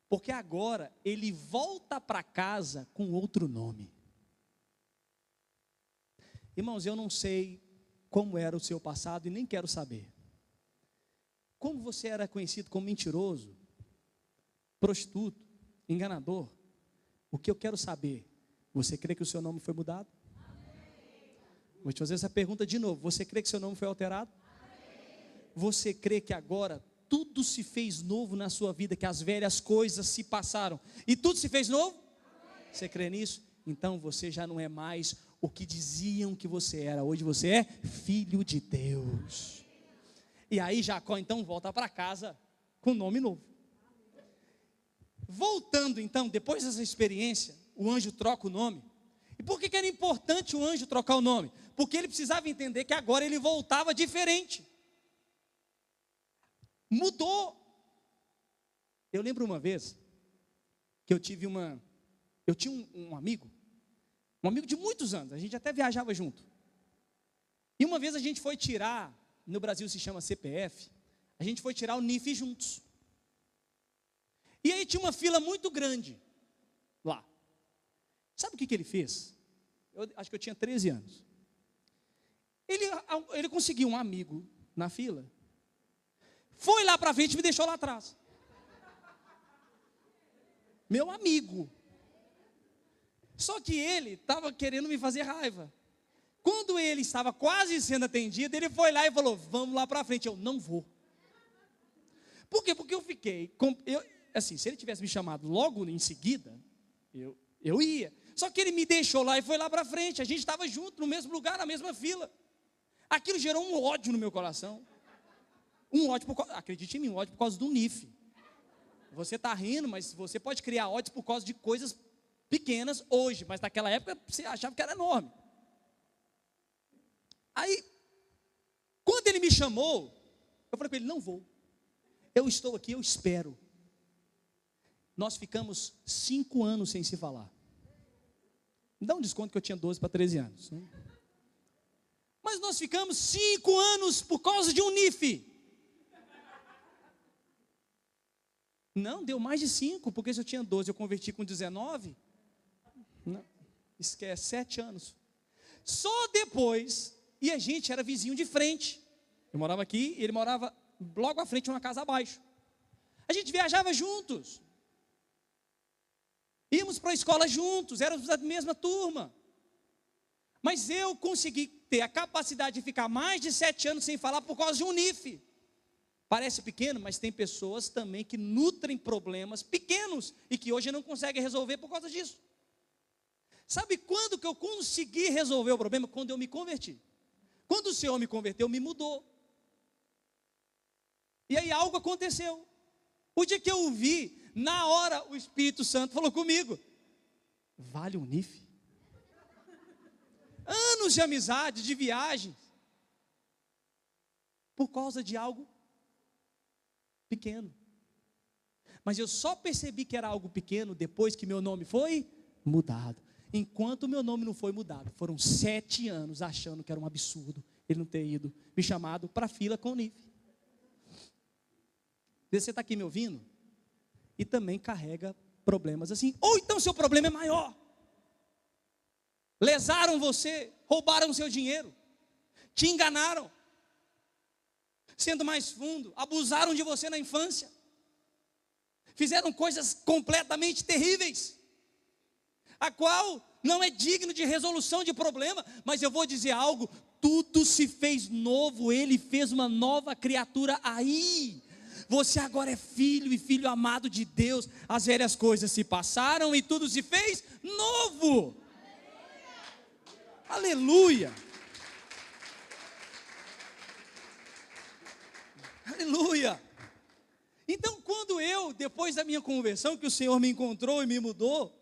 Porque agora ele volta para casa com outro nome. Irmãos, eu não sei como era o seu passado e nem quero saber. Como você era conhecido como mentiroso, prostituto, enganador, o que eu quero saber, você crê que o seu nome foi mudado? Vou te fazer essa pergunta de novo. Você crê que seu nome foi alterado? Você crê que agora tudo se fez novo na sua vida, que as velhas coisas se passaram e tudo se fez novo? Você crê nisso? Então você já não é mais o que diziam que você era, hoje você é filho de Deus. E aí Jacó então volta para casa com nome novo. Voltando então, depois dessa experiência, o anjo troca o nome. E por que, que era importante o anjo trocar o nome? Porque ele precisava entender que agora ele voltava diferente mudou. Eu lembro uma vez que eu tive uma. Eu tinha um, um amigo, um amigo de muitos anos, a gente até viajava junto. E uma vez a gente foi tirar, no Brasil se chama CPF, a gente foi tirar o NIF juntos. E aí tinha uma fila muito grande lá. Sabe o que, que ele fez? Eu acho que eu tinha 13 anos. Ele, ele conseguiu um amigo na fila foi lá para frente e me deixou lá atrás. Meu amigo. Só que ele estava querendo me fazer raiva. Quando ele estava quase sendo atendido, ele foi lá e falou: Vamos lá para frente. Eu não vou. Por quê? Porque eu fiquei. Com, eu, assim, se ele tivesse me chamado logo em seguida, eu, eu ia. Só que ele me deixou lá e foi lá para frente. A gente estava junto, no mesmo lugar, na mesma fila. Aquilo gerou um ódio no meu coração. Um ódio, por, acredite em mim, um ódio por causa do NIF. Você está rindo, mas você pode criar ódio por causa de coisas pequenas hoje, mas naquela época você achava que era enorme. Aí, quando ele me chamou, eu falei com ele: não vou. Eu estou aqui, eu espero. Nós ficamos cinco anos sem se falar. Me dá um desconto que eu tinha 12 para 13 anos. Né? Mas nós ficamos cinco anos por causa de um NIF. Não, deu mais de cinco, porque se eu tinha 12, eu converti com 19. Não, esquece, sete anos. Só depois, e a gente era vizinho de frente. Eu morava aqui e ele morava logo à frente, uma casa abaixo. A gente viajava juntos. Íamos para a escola juntos, éramos da mesma turma. Mas eu consegui ter a capacidade de ficar mais de sete anos sem falar por causa de um NIF. Parece pequeno, mas tem pessoas também que nutrem problemas pequenos e que hoje não conseguem resolver por causa disso. Sabe quando que eu consegui resolver o problema? Quando eu me converti. Quando o Senhor me converteu, me mudou. E aí algo aconteceu. O dia que eu vi, na hora o Espírito Santo falou comigo: Vale um NIF? Anos de amizade, de viagens, por causa de algo pequeno. Mas eu só percebi que era algo pequeno depois que meu nome foi mudado. Enquanto meu nome não foi mudado, foram sete anos achando que era um absurdo ele não ter ido me chamado para a fila com o NIF. Você está aqui me ouvindo e também carrega problemas assim. Ou então seu problema é maior. Lesaram você, roubaram seu dinheiro, te enganaram sendo mais fundo, abusaram de você na infância, fizeram coisas completamente terríveis, a qual não é digno de resolução de problema, mas eu vou dizer algo: tudo se fez novo, ele fez uma nova criatura aí. Você agora é filho e filho amado de Deus. As velhas coisas se passaram e tudo se fez novo. Aleluia. Aleluia. Então, quando eu, depois da minha conversão, que o Senhor me encontrou e me mudou,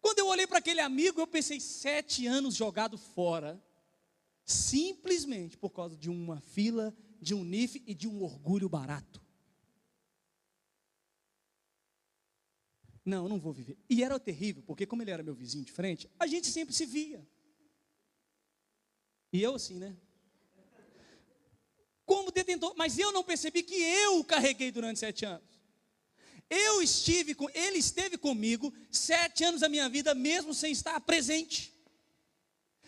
quando eu olhei para aquele amigo, eu pensei, sete anos jogado fora, simplesmente por causa de uma fila, de um NIF e de um orgulho barato. Não, não vou viver. E era terrível, porque como ele era meu vizinho de frente, a gente sempre se via. E eu assim, né? Como detentor, mas eu não percebi que eu carreguei durante sete anos. Eu estive com, ele esteve comigo sete anos da minha vida, mesmo sem estar presente.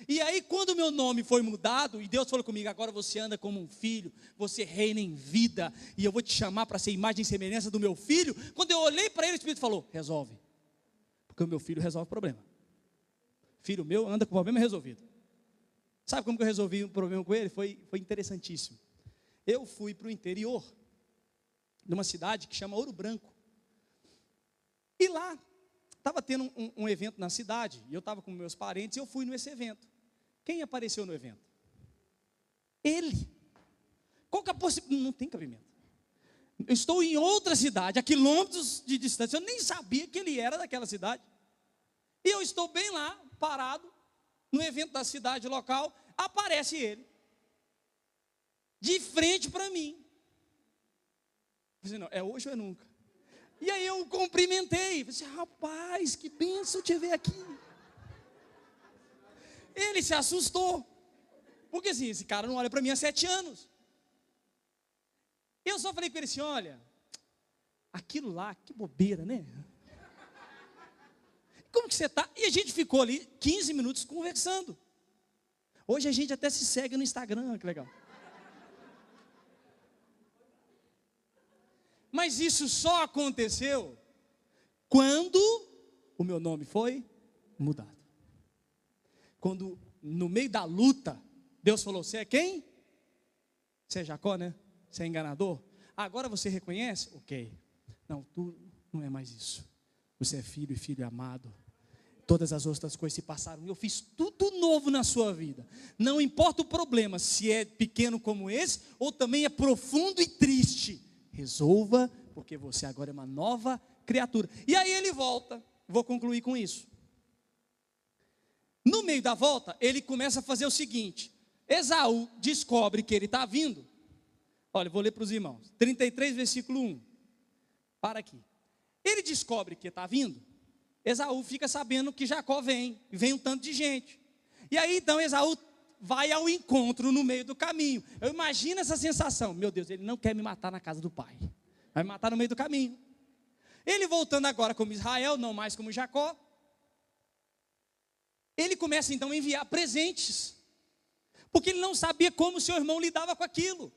E aí, quando meu nome foi mudado, e Deus falou comigo: agora você anda como um filho, você reina em vida, e eu vou te chamar para ser imagem e semelhança do meu filho. Quando eu olhei para ele, o Espírito falou: resolve, porque o meu filho resolve o problema. Filho meu anda com o problema resolvido. Sabe como que eu resolvi um problema com ele? Foi, foi interessantíssimo. Eu fui para o interior, numa cidade que chama Ouro Branco. E lá, estava tendo um, um, evento na cidade, e eu estava com meus parentes, e eu fui nesse evento. Quem apareceu no evento? Ele. Qual que é a possibilidade? Não tem cabimento. Eu estou em outra cidade, a quilômetros de distância, eu nem sabia que ele era daquela cidade. E eu estou bem lá, parado, no evento da cidade local, aparece ele de frente para mim. Eu falei, não, é hoje ou é nunca? E aí eu cumprimentei. Falei, assim, rapaz, que benção te ver aqui. Ele se assustou. Porque assim, esse cara não olha para mim há sete anos. Eu só falei com ele assim: olha, aquilo lá, que bobeira, né? Como que você está? E a gente ficou ali 15 minutos conversando. Hoje a gente até se segue no Instagram, que legal. Mas isso só aconteceu quando o meu nome foi mudado. Quando no meio da luta, Deus falou: Você é quem? Você é Jacó, né? Você é enganador? Agora você reconhece? Ok. Não, tu não é mais isso. Você é filho e filho amado. Todas as outras coisas se passaram. Eu fiz tudo novo na sua vida. Não importa o problema, se é pequeno como esse, ou também é profundo e triste resolva, porque você agora é uma nova criatura. E aí ele volta, vou concluir com isso. No meio da volta, ele começa a fazer o seguinte: Esaú descobre que ele está vindo. Olha, vou ler para os irmãos. 33, versículo 1. Para aqui. Ele descobre que está vindo. Esaú fica sabendo que Jacó vem, vem um tanto de gente. E aí então Esaú vai ao encontro no meio do caminho. Eu imagino essa sensação. Meu Deus, ele não quer me matar na casa do pai. Vai me matar no meio do caminho. Ele voltando agora como Israel, não mais como Jacó. Ele começa então a enviar presentes. Porque ele não sabia como seu irmão lidava com aquilo.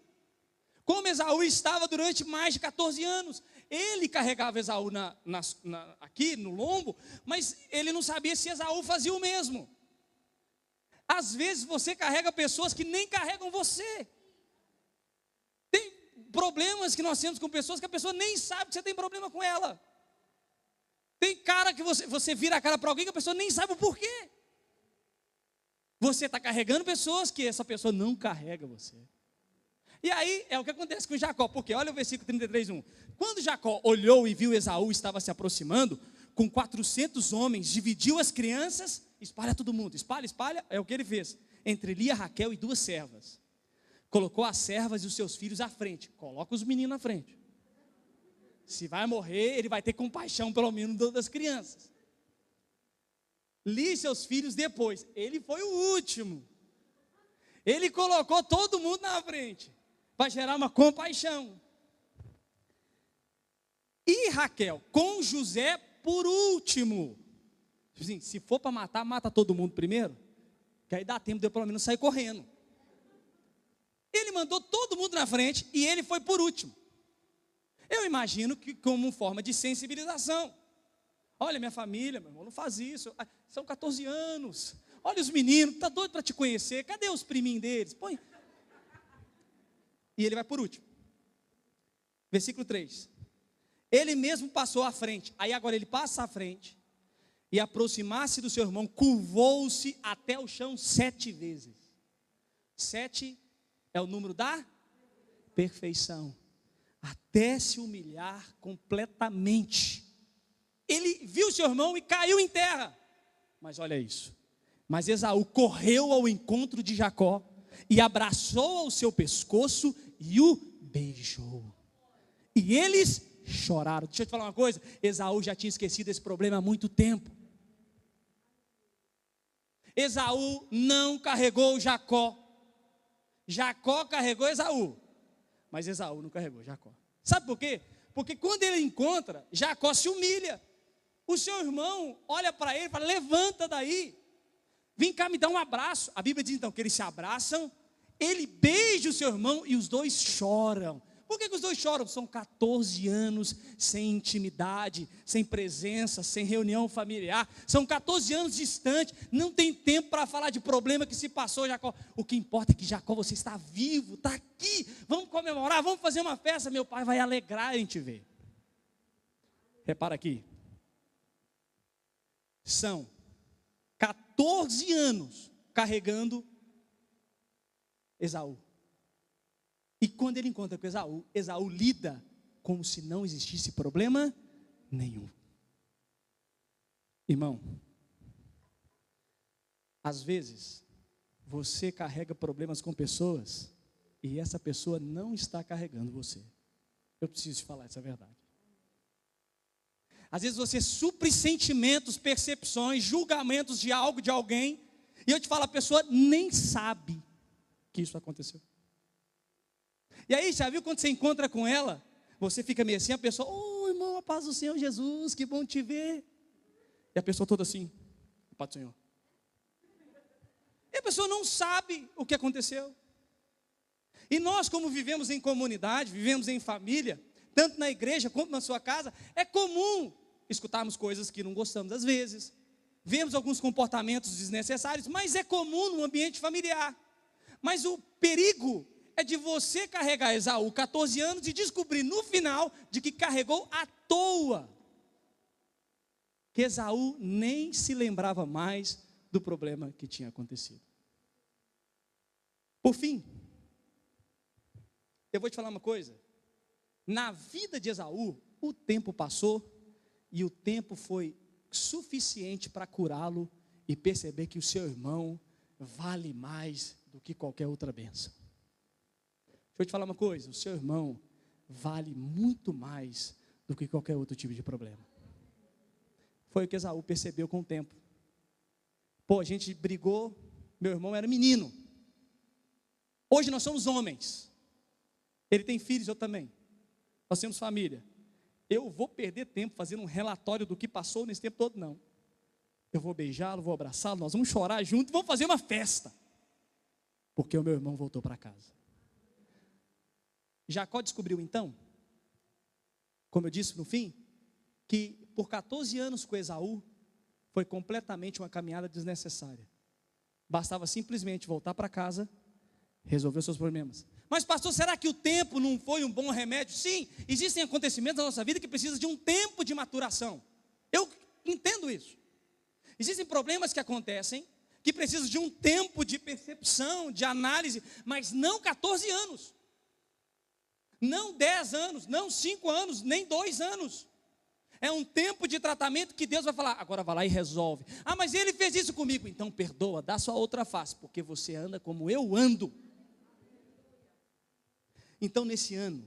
Como Esaú estava durante mais de 14 anos. Ele carregava Esaú na, na, na, aqui no lombo, mas ele não sabia se Esaú fazia o mesmo. Às vezes você carrega pessoas que nem carregam você. Tem problemas que nós temos com pessoas que a pessoa nem sabe que você tem problema com ela. Tem cara que você, você vira a cara para alguém que a pessoa nem sabe o porquê. Você está carregando pessoas que essa pessoa não carrega você. E aí é o que acontece com Jacó, porque olha o versículo 33, 1. Quando Jacó olhou e viu Esaú estava se aproximando, com 400 homens, dividiu as crianças espalha todo mundo, espalha, espalha, é o que ele fez. Entre Lia, Raquel e duas servas. Colocou as servas e os seus filhos à frente. Coloca os meninos à frente. Se vai morrer, ele vai ter compaixão, pelo menos, das crianças. Li seus filhos depois. Ele foi o último. Ele colocou todo mundo na frente. Para gerar uma compaixão. E Raquel, com José por último. Tipo assim, se for para matar, mata todo mundo primeiro. Que aí dá tempo de eu pelo menos sair correndo. Ele mandou todo mundo na frente e ele foi por último. Eu imagino que como forma de sensibilização. Olha, minha família, meu irmão, não faz isso. Ah, são 14 anos. Olha os meninos, tá doido para te conhecer. Cadê os priminhos deles? Põe. E ele vai por último. Versículo 3. Ele mesmo passou à frente. Aí agora ele passa à frente e aproximar-se do seu irmão, curvou-se até o chão sete vezes. Sete é o número da perfeição. Até se humilhar completamente. Ele viu seu irmão e caiu em terra. Mas olha isso. Mas Esaú correu ao encontro de Jacó e abraçou ao seu pescoço e o beijou. E eles choraram. Deixa eu te falar uma coisa: Esaú já tinha esquecido esse problema há muito tempo. Esaú não carregou Jacó. Jacó carregou Esaú. Mas Esaú não carregou Jacó. Sabe por quê? Porque quando ele encontra, Jacó se humilha. O seu irmão olha para ele e fala: Levanta daí. Vem cá me dar um abraço. A Bíblia diz então que eles se abraçam. Ele beija o seu irmão e os dois choram. Por que, que, os dois choram? São 14 anos sem intimidade, sem presença, sem reunião familiar. São 14 anos distantes. Não tem tempo para falar de problema que se passou, Jacó. O que importa é que Jacó, você está vivo, está aqui. Vamos comemorar, vamos fazer uma festa. Meu pai vai alegrar em te ver. Repara aqui. São 14 anos carregando Esaú. E quando ele encontra com Esaú, Esaú lida como se não existisse problema nenhum. Irmão, às vezes você carrega problemas com pessoas e essa pessoa não está carregando você. Eu preciso te falar essa verdade. Às vezes você supre sentimentos, percepções, julgamentos de algo, de alguém, e eu te falo, a pessoa nem sabe que isso aconteceu. E aí, já viu quando você encontra com ela? Você fica meio assim, a pessoa, oh irmão, a paz do Senhor Jesus, que bom te ver. E a pessoa toda assim, a paz do Senhor. E a pessoa não sabe o que aconteceu. E nós, como vivemos em comunidade, vivemos em família, tanto na igreja quanto na sua casa, é comum escutarmos coisas que não gostamos às vezes, vemos alguns comportamentos desnecessários, mas é comum no ambiente familiar. Mas o perigo é de você carregar Esaú 14 anos e descobrir no final de que carregou à toa. Que Esaú nem se lembrava mais do problema que tinha acontecido. Por fim, eu vou te falar uma coisa. Na vida de Esaú, o tempo passou e o tempo foi suficiente para curá-lo e perceber que o seu irmão vale mais do que qualquer outra benção. Deixa eu te falar uma coisa: o seu irmão vale muito mais do que qualquer outro tipo de problema. Foi o que Esaú percebeu com o tempo. Pô, a gente brigou, meu irmão era menino. Hoje nós somos homens. Ele tem filhos, eu também. Nós temos família. Eu vou perder tempo fazendo um relatório do que passou nesse tempo todo, não. Eu vou beijá-lo, vou abraçá-lo, nós vamos chorar junto, vamos fazer uma festa. Porque o meu irmão voltou para casa. Jacó descobriu então, como eu disse no fim, que por 14 anos com Esaú foi completamente uma caminhada desnecessária. Bastava simplesmente voltar para casa, resolver os seus problemas. Mas, pastor, será que o tempo não foi um bom remédio? Sim, existem acontecimentos na nossa vida que precisam de um tempo de maturação. Eu entendo isso. Existem problemas que acontecem que precisam de um tempo de percepção, de análise, mas não 14 anos. Não 10 anos, não 5 anos, nem 2 anos. É um tempo de tratamento que Deus vai falar, agora vai lá e resolve. Ah, mas ele fez isso comigo, então perdoa, dá sua outra face, porque você anda como eu ando. Então, nesse ano,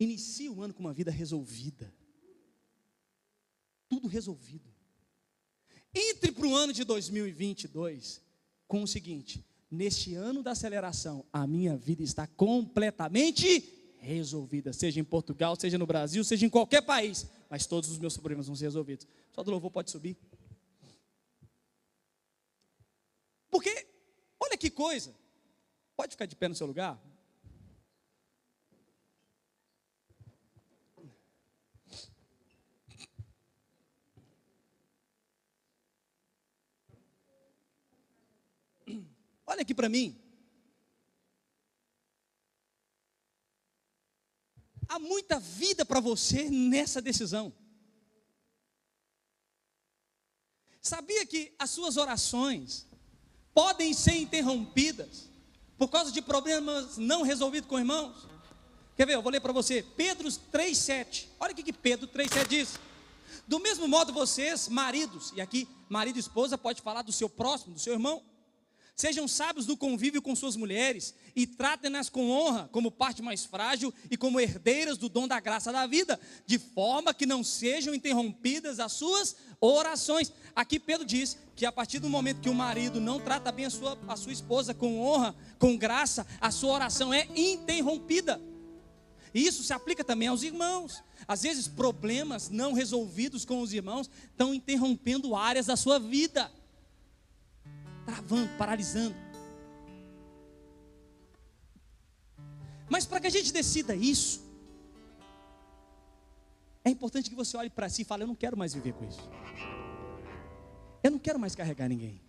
inicie o ano com uma vida resolvida. Tudo resolvido. Entre para o ano de 2022 com o seguinte: neste ano da aceleração, a minha vida está completamente resolvida, seja em Portugal, seja no Brasil, seja em qualquer país, mas todos os meus problemas vão ser resolvidos. Só do louvor pode subir. Porque, olha que coisa, pode ficar de pé no seu lugar? Olha aqui para mim. há muita vida para você nessa decisão. Sabia que as suas orações podem ser interrompidas por causa de problemas não resolvidos com irmãos? Quer ver? Eu vou ler para você. Pedro 3,7. Olha o que Pedro 3,7 diz. Do mesmo modo, vocês, maridos, e aqui marido e esposa pode falar do seu próximo, do seu irmão, Sejam sábios no convívio com suas mulheres e tratem-nas com honra, como parte mais frágil e como herdeiras do dom da graça da vida, de forma que não sejam interrompidas as suas orações. Aqui Pedro diz que a partir do momento que o marido não trata bem a sua, a sua esposa com honra, com graça, a sua oração é interrompida. E isso se aplica também aos irmãos. Às vezes, problemas não resolvidos com os irmãos estão interrompendo áreas da sua vida travando, paralisando. Mas para que a gente decida isso, é importante que você olhe para si e fale: Eu não quero mais viver com isso. Eu não quero mais carregar ninguém.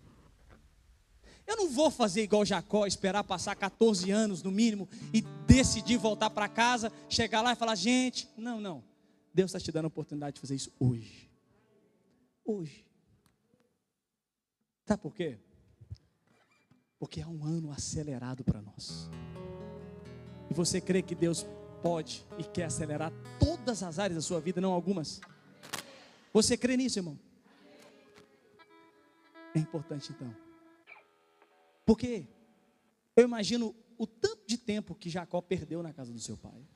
Eu não vou fazer igual Jacó, esperar passar 14 anos no mínimo e decidir voltar para casa, chegar lá e falar: Gente, não, não. Deus está te dando a oportunidade de fazer isso hoje. Hoje. Sabe por quê? Porque é um ano acelerado para nós. E você crê que Deus pode e quer acelerar todas as áreas da sua vida, não algumas? Você crê nisso, irmão? É importante então. Porque eu imagino o tanto de tempo que Jacó perdeu na casa do seu pai.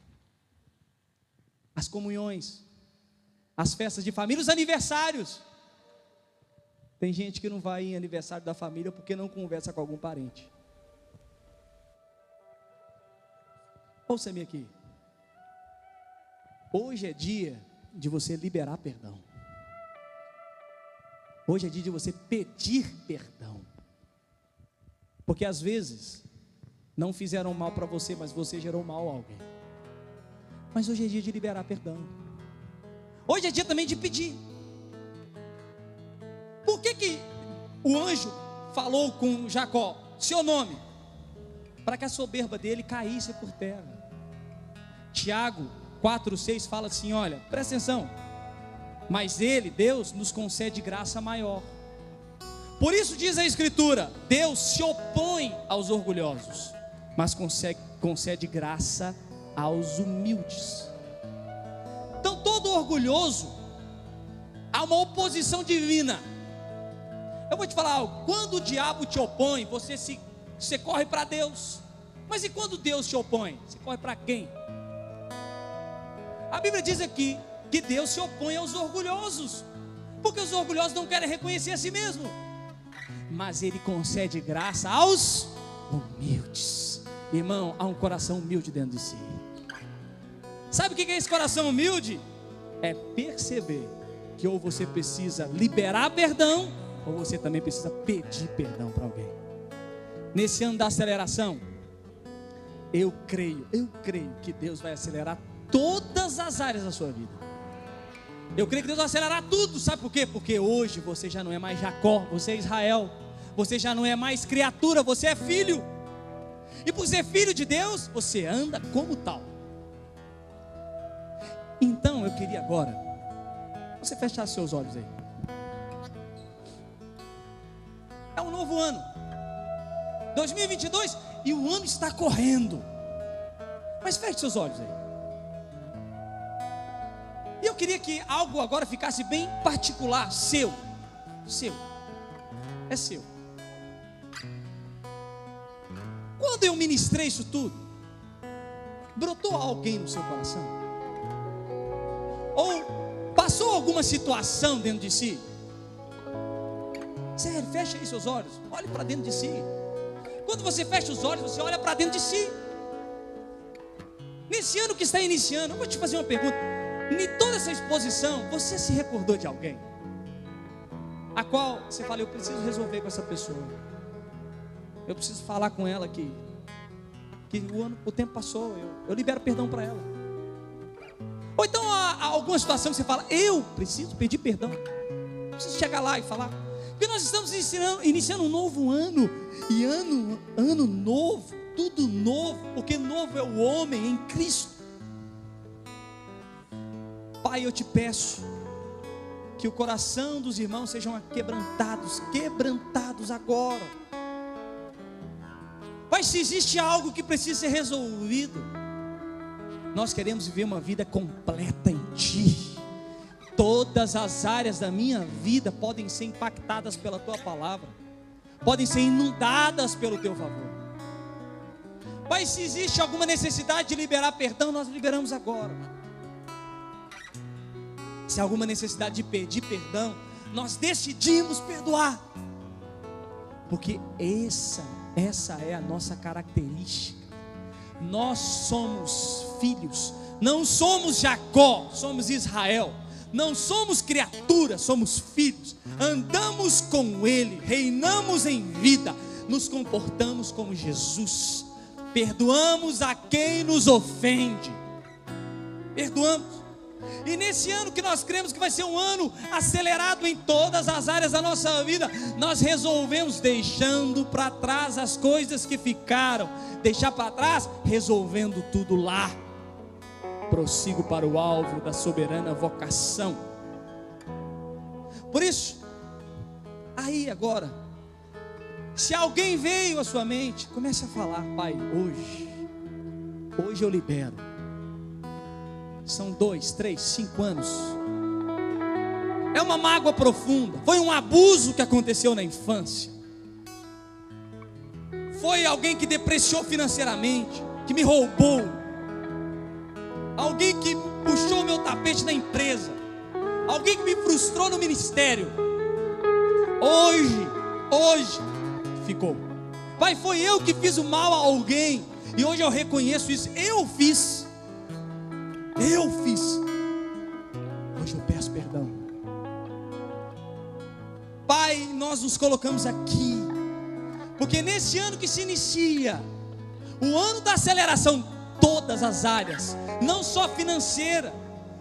As comunhões, as festas de família, os aniversários. Tem gente que não vai em aniversário da família porque não conversa com algum parente. Ouça-me aqui. Hoje é dia de você liberar perdão. Hoje é dia de você pedir perdão. Porque às vezes não fizeram mal para você, mas você gerou mal a alguém. Mas hoje é dia de liberar perdão. Hoje é dia também de pedir. Por que, que o anjo falou com Jacó, seu nome? Para que a soberba dele caísse por terra. Tiago 4,6 fala assim: olha, presta atenção. Mas ele, Deus, nos concede graça maior. Por isso diz a Escritura: Deus se opõe aos orgulhosos, mas concede, concede graça aos humildes. Então, todo orgulhoso, há uma oposição divina eu vou te falar algo: quando o diabo te opõe, você, se, você corre para Deus. Mas e quando Deus te opõe? Você corre para quem? A Bíblia diz aqui que Deus se opõe aos orgulhosos, porque os orgulhosos não querem reconhecer a si mesmo, mas Ele concede graça aos humildes. Irmão, há um coração humilde dentro de si. Sabe o que é esse coração humilde? É perceber que ou você precisa liberar perdão ou você também precisa pedir perdão para alguém. Nesse ano da aceleração, eu creio, eu creio que Deus vai acelerar todas as áreas da sua vida. Eu creio que Deus vai acelerar tudo, sabe por quê? Porque hoje você já não é mais Jacó, você é Israel. Você já não é mais criatura, você é filho. E por ser filho de Deus, você anda como tal. Então eu queria agora, você fechar seus olhos aí. Um novo ano. 2022 e o ano está correndo. Mas feche seus olhos aí. E eu queria que algo agora ficasse bem particular, seu. Seu. É seu. Quando eu ministrei isso tudo, brotou alguém no seu coração? Ou passou alguma situação dentro de si? Sério, fecha aí seus olhos. Olhe para dentro de si. Quando você fecha os olhos, você olha para dentro de si. Nesse ano que está iniciando, eu vou te fazer uma pergunta. Em toda essa exposição, você se recordou de alguém? A qual você fala, eu preciso resolver com essa pessoa. Eu preciso falar com ela que, que o, ano, o tempo passou, eu, eu libero perdão para ela. Ou então há, há alguma situação que você fala, eu preciso pedir perdão. Preciso chegar lá e falar. Porque nós estamos iniciando, um novo ano. E ano, ano novo, tudo novo. Porque novo é o homem em Cristo. Pai, eu te peço que o coração dos irmãos sejam quebrantados, quebrantados agora. Pai, se existe algo que precisa ser resolvido, nós queremos viver uma vida completa em Ti. Todas as áreas da minha vida podem ser impactadas pela Tua palavra, podem ser inundadas pelo Teu favor. Pai, se existe alguma necessidade de liberar perdão, nós liberamos agora. Se há alguma necessidade de pedir perdão, nós decidimos perdoar. Porque essa, essa é a nossa característica. Nós somos filhos, não somos Jacó, somos Israel. Não somos criaturas, somos filhos. Andamos com Ele, reinamos em vida, nos comportamos como Jesus. Perdoamos a quem nos ofende. Perdoamos. E nesse ano que nós cremos que vai ser um ano acelerado em todas as áreas da nossa vida, nós resolvemos deixando para trás as coisas que ficaram, deixar para trás, resolvendo tudo lá. Prossigo para o alvo da soberana vocação. Por isso, aí agora, se alguém veio à sua mente, comece a falar, Pai, hoje, hoje eu libero são dois, três, cinco anos. É uma mágoa profunda. Foi um abuso que aconteceu na infância. Foi alguém que depreciou financeiramente, que me roubou. Alguém que puxou meu tapete na empresa. Alguém que me frustrou no ministério. Hoje, hoje, ficou. Pai, foi eu que fiz o mal a alguém. E hoje eu reconheço isso. Eu fiz. Eu fiz. Hoje eu peço perdão. Pai, nós nos colocamos aqui, porque nesse ano que se inicia, o ano da aceleração, todas as áreas, não só financeira,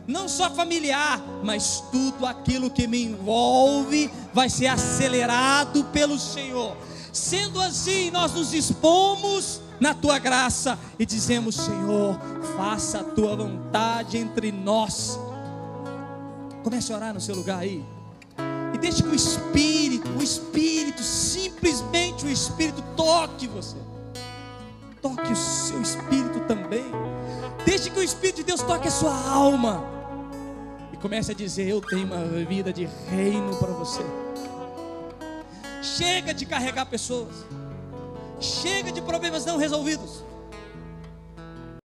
não só familiar, mas tudo aquilo que me envolve vai ser acelerado pelo Senhor. Sendo assim, nós nos expomos na tua graça e dizemos: Senhor, faça a tua vontade entre nós. Comece a orar no seu lugar aí. E deixe que o Espírito, o Espírito, simplesmente o Espírito toque você. Toque o seu espírito também. Deixe que o Espírito de Deus toque a sua alma. E comece a dizer: Eu tenho uma vida de reino para você. Chega de carregar pessoas. Chega de problemas não resolvidos.